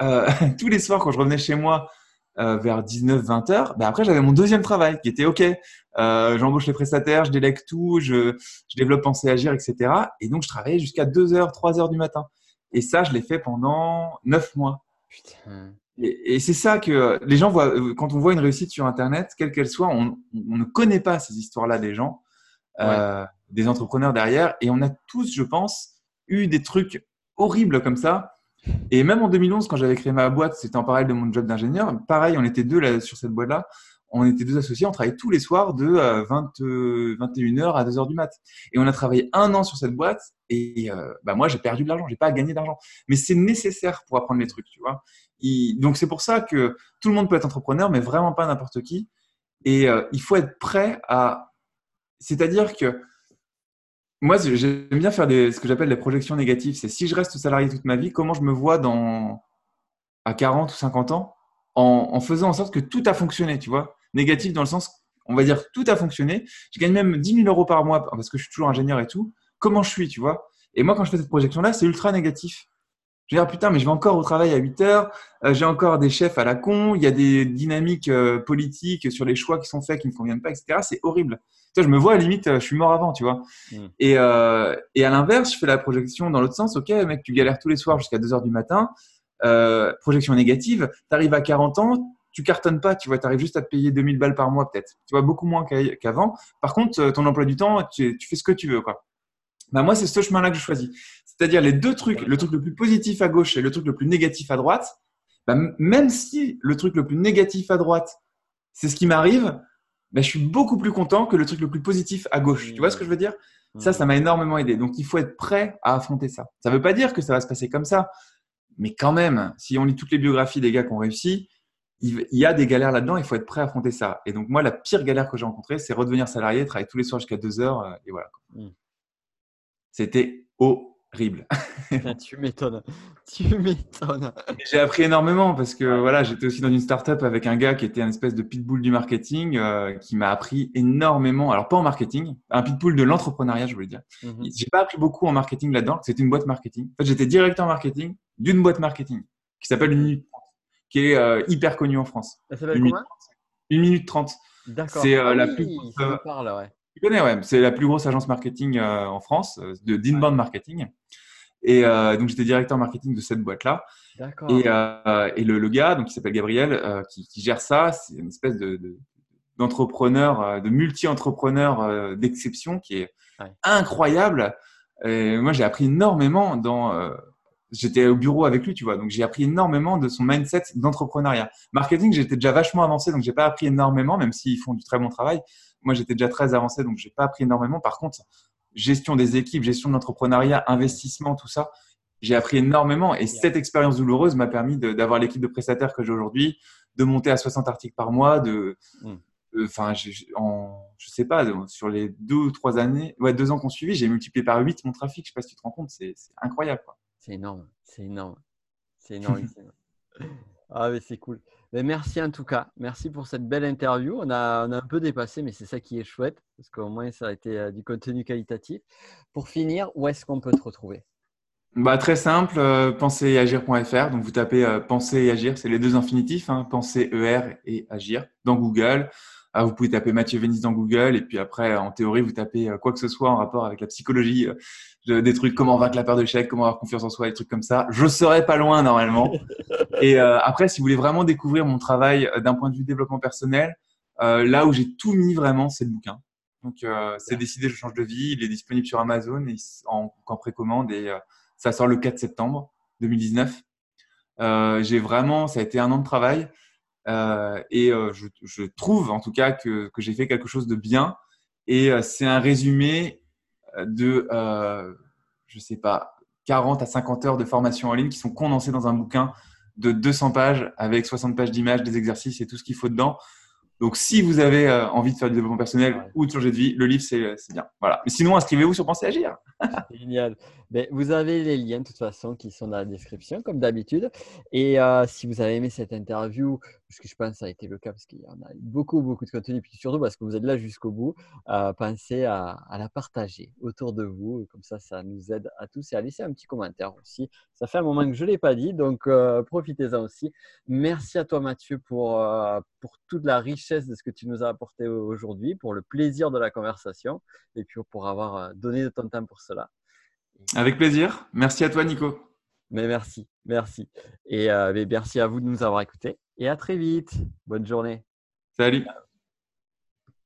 euh, tous les soirs, quand je revenais chez moi, euh, vers 19-20 heures, ben après j'avais mon deuxième travail qui était OK. Euh, J'embauche les prestataires, je délègue tout, je, je développe penser agir, etc. Et donc je travaillais jusqu'à 2 heures, 3 heures du matin. Et ça, je l'ai fait pendant 9 mois. Putain. Et, et c'est ça que les gens voient, euh, quand on voit une réussite sur Internet, quelle qu'elle soit, on, on, ne connaît pas ces histoires-là des gens, euh, des entrepreneurs derrière. Et on a tous, je pense, eu des trucs horribles comme ça et même en 2011, quand j'avais créé ma boîte, c'était en parallèle de mon job d'ingénieur. Pareil, on était deux là, sur cette boîte-là. On était deux associés, on travaillait tous les soirs de 20, euh, 21h à 2h du mat. Et on a travaillé un an sur cette boîte et euh, bah moi, j'ai perdu de l'argent, j'ai pas gagné d'argent. Mais c'est nécessaire pour apprendre les trucs, tu vois. Donc, c'est pour ça que tout le monde peut être entrepreneur, mais vraiment pas n'importe qui. Et euh, il faut être prêt à. C'est-à-dire que moi, j'aime bien faire ce que j'appelle des projections négatives. C'est si je reste salarié toute ma vie, comment je me vois dans, à 40 ou 50 ans en, faisant en sorte que tout a fonctionné, tu vois. Négatif dans le sens, on va dire, tout a fonctionné. Je gagne même 10 000 euros par mois parce que je suis toujours ingénieur et tout. Comment je suis, tu vois? Et moi, quand je fais cette projection-là, c'est ultra négatif. Je vais dire, putain, mais je vais encore au travail à 8 heures, euh, j'ai encore des chefs à la con, il y a des dynamiques euh, politiques sur les choix qui sont faits qui ne me conviennent pas, etc. C'est horrible je me vois à limite, euh, je suis mort avant, tu vois. Mm. Et, et à l'inverse, je fais la projection dans l'autre sens. Ok, mec, tu galères tous les soirs jusqu'à 2 heures du matin. Projection négative. Tu arrives à 40 ans, tu cartonnes pas, tu vois, tu arrives juste à te payer 2000 balles par mois peut-être. Tu vois, beaucoup moins qu'avant. Par contre, euh, ton emploi du temps, tu, fais ce que tu veux, quoi. Bah, moi, c'est ce chemin-là que je choisis. C'est-à-dire les deux trucs, le truc le plus positif à gauche et le truc le plus négatif à droite. Bah, même si le truc le plus négatif à droite, c'est ce qui m'arrive, ben, je suis beaucoup plus content que le truc le plus positif à gauche. Tu vois ce que je veux dire? Ça, ça m'a énormément aidé. Donc, il faut être prêt à affronter ça. Ça ne veut pas dire que ça va se passer comme ça, mais quand même, si on lit toutes les biographies des gars qui ont réussi, il y a des galères là-dedans, il faut être prêt à affronter ça. Et donc, moi, la pire galère que j'ai rencontrée, c'est redevenir salarié, travailler tous les soirs jusqu'à 2 heures, euh, et voilà. Mm. C'était horrible. Ah, tu m'étonnes. Tu m'étonnes. J'ai appris énormément parce que voilà, j'étais aussi dans une startup avec un gars qui était un espèce de pitbull du marketing euh, qui m'a appris énormément. Alors pas en marketing, un pitbull de l'entrepreneuriat, je voulais dire. Mm J'ai pas appris beaucoup en marketing là-dedans. C'était une boîte marketing. En fait, j'étais directeur marketing d'une boîte marketing qui s'appelle Une qui est euh, hyper connue en France. Ça s'appelle comment Une Minute 30. D'accord. C'est euh, ah, la oui, plus. Ça parle, ouais. Tu connais, ouais. C'est la plus grosse agence marketing euh, en France, euh, de d'inbound marketing. Et euh, donc, j'étais directeur marketing de cette boîte-là. D'accord. Et, euh, et le, le, gars, donc, qui s'appelle Gabriel, euh, qui, qui, gère ça, c'est une espèce de, de d'entrepreneur, de multi-entrepreneur d'exception qui est ouais. incroyable. Et moi, j'ai appris énormément dans. J'étais au bureau avec lui, tu vois, donc j'ai appris énormément de son mindset d'entrepreneuriat. Marketing, j'étais déjà vachement avancé, donc j'ai pas appris énormément, même s'ils font du très bon travail. Moi, j'étais déjà très avancé, donc j'ai pas appris énormément. Par contre, gestion des équipes, gestion de l'entrepreneuriat, investissement, tout ça, j'ai appris énormément. Et cette expérience douloureuse m'a permis d'avoir l'équipe de prestataires que j'ai aujourd'hui, de monter à 60 articles par mois, de, enfin, mm. en, je sais pas, sur les deux ou trois années, ouais, deux ans qu'on suivi, j'ai multiplié par 8 mon trafic. Je sais pas si tu te rends compte, c'est incroyable. C'est énorme, c'est énorme, c'est énorme. ah, mais c'est cool. Mais merci en tout cas. Merci pour cette belle interview. On a, on a un peu dépassé, mais c'est ça qui est chouette, parce qu'au moins, ça a été euh, du contenu qualitatif. Pour finir, où est-ce qu'on peut te retrouver? Bah, Très simple, euh, penseragir.fr. Donc, vous tapez euh, penser et agir, c'est les deux infinitifs, hein, penser, ER et agir, dans Google. Ah, vous pouvez taper Mathieu Vénis dans Google et puis après, en théorie, vous tapez quoi que ce soit en rapport avec la psychologie, des trucs comment vaincre la peur de chèque, comment avoir confiance en soi, des trucs comme ça. Je serai pas loin normalement. et après, si vous voulez vraiment découvrir mon travail d'un point de vue développement personnel, là où j'ai tout mis vraiment, c'est le bouquin. Donc, c'est décidé, je change de vie. Il est disponible sur Amazon et en, en précommande et ça sort le 4 septembre 2019. j'ai vraiment, ça a été un an de travail. Euh, et euh, je, je, trouve en tout cas que, que j'ai fait quelque chose de bien. Et euh, c'est un résumé de, je sais pas, 40 à 50 heures de formation en ligne qui sont condensées dans un bouquin de 200 pages avec 60 pages d'images, des exercices et tout ce qu'il faut dedans. Donc, si vous avez envie de faire du développement personnel ou de changer de vie, le livre, c'est bien. Voilà. Mais sinon, inscrivez-vous sur Pensez Agir. Génial. Mais vous avez les liens de toute façon qui sont dans la description, comme d'habitude. Et euh, si vous avez aimé cette interview, ce que je pense que ça a été le cas parce qu'il y en a beaucoup, beaucoup de contenu, puis surtout parce que vous êtes là jusqu'au bout, euh, pensez à, la partager autour de vous. Comme ça, ça nous aide à tous et à laisser un petit commentaire aussi. Ça fait un moment que je ne l'ai pas dit, donc euh, profitez-en aussi. Merci à toi, Mathieu, pour, pour toute la richesse de ce que tu nous as apporté aujourd'hui, pour le plaisir de la conversation et puis pour avoir donné de ton temps pour cela. Avec plaisir. Merci à toi, Nico. Mais merci, merci. Et euh, merci à vous de nous avoir écoutés. Et à très vite. Bonne journée. Salut.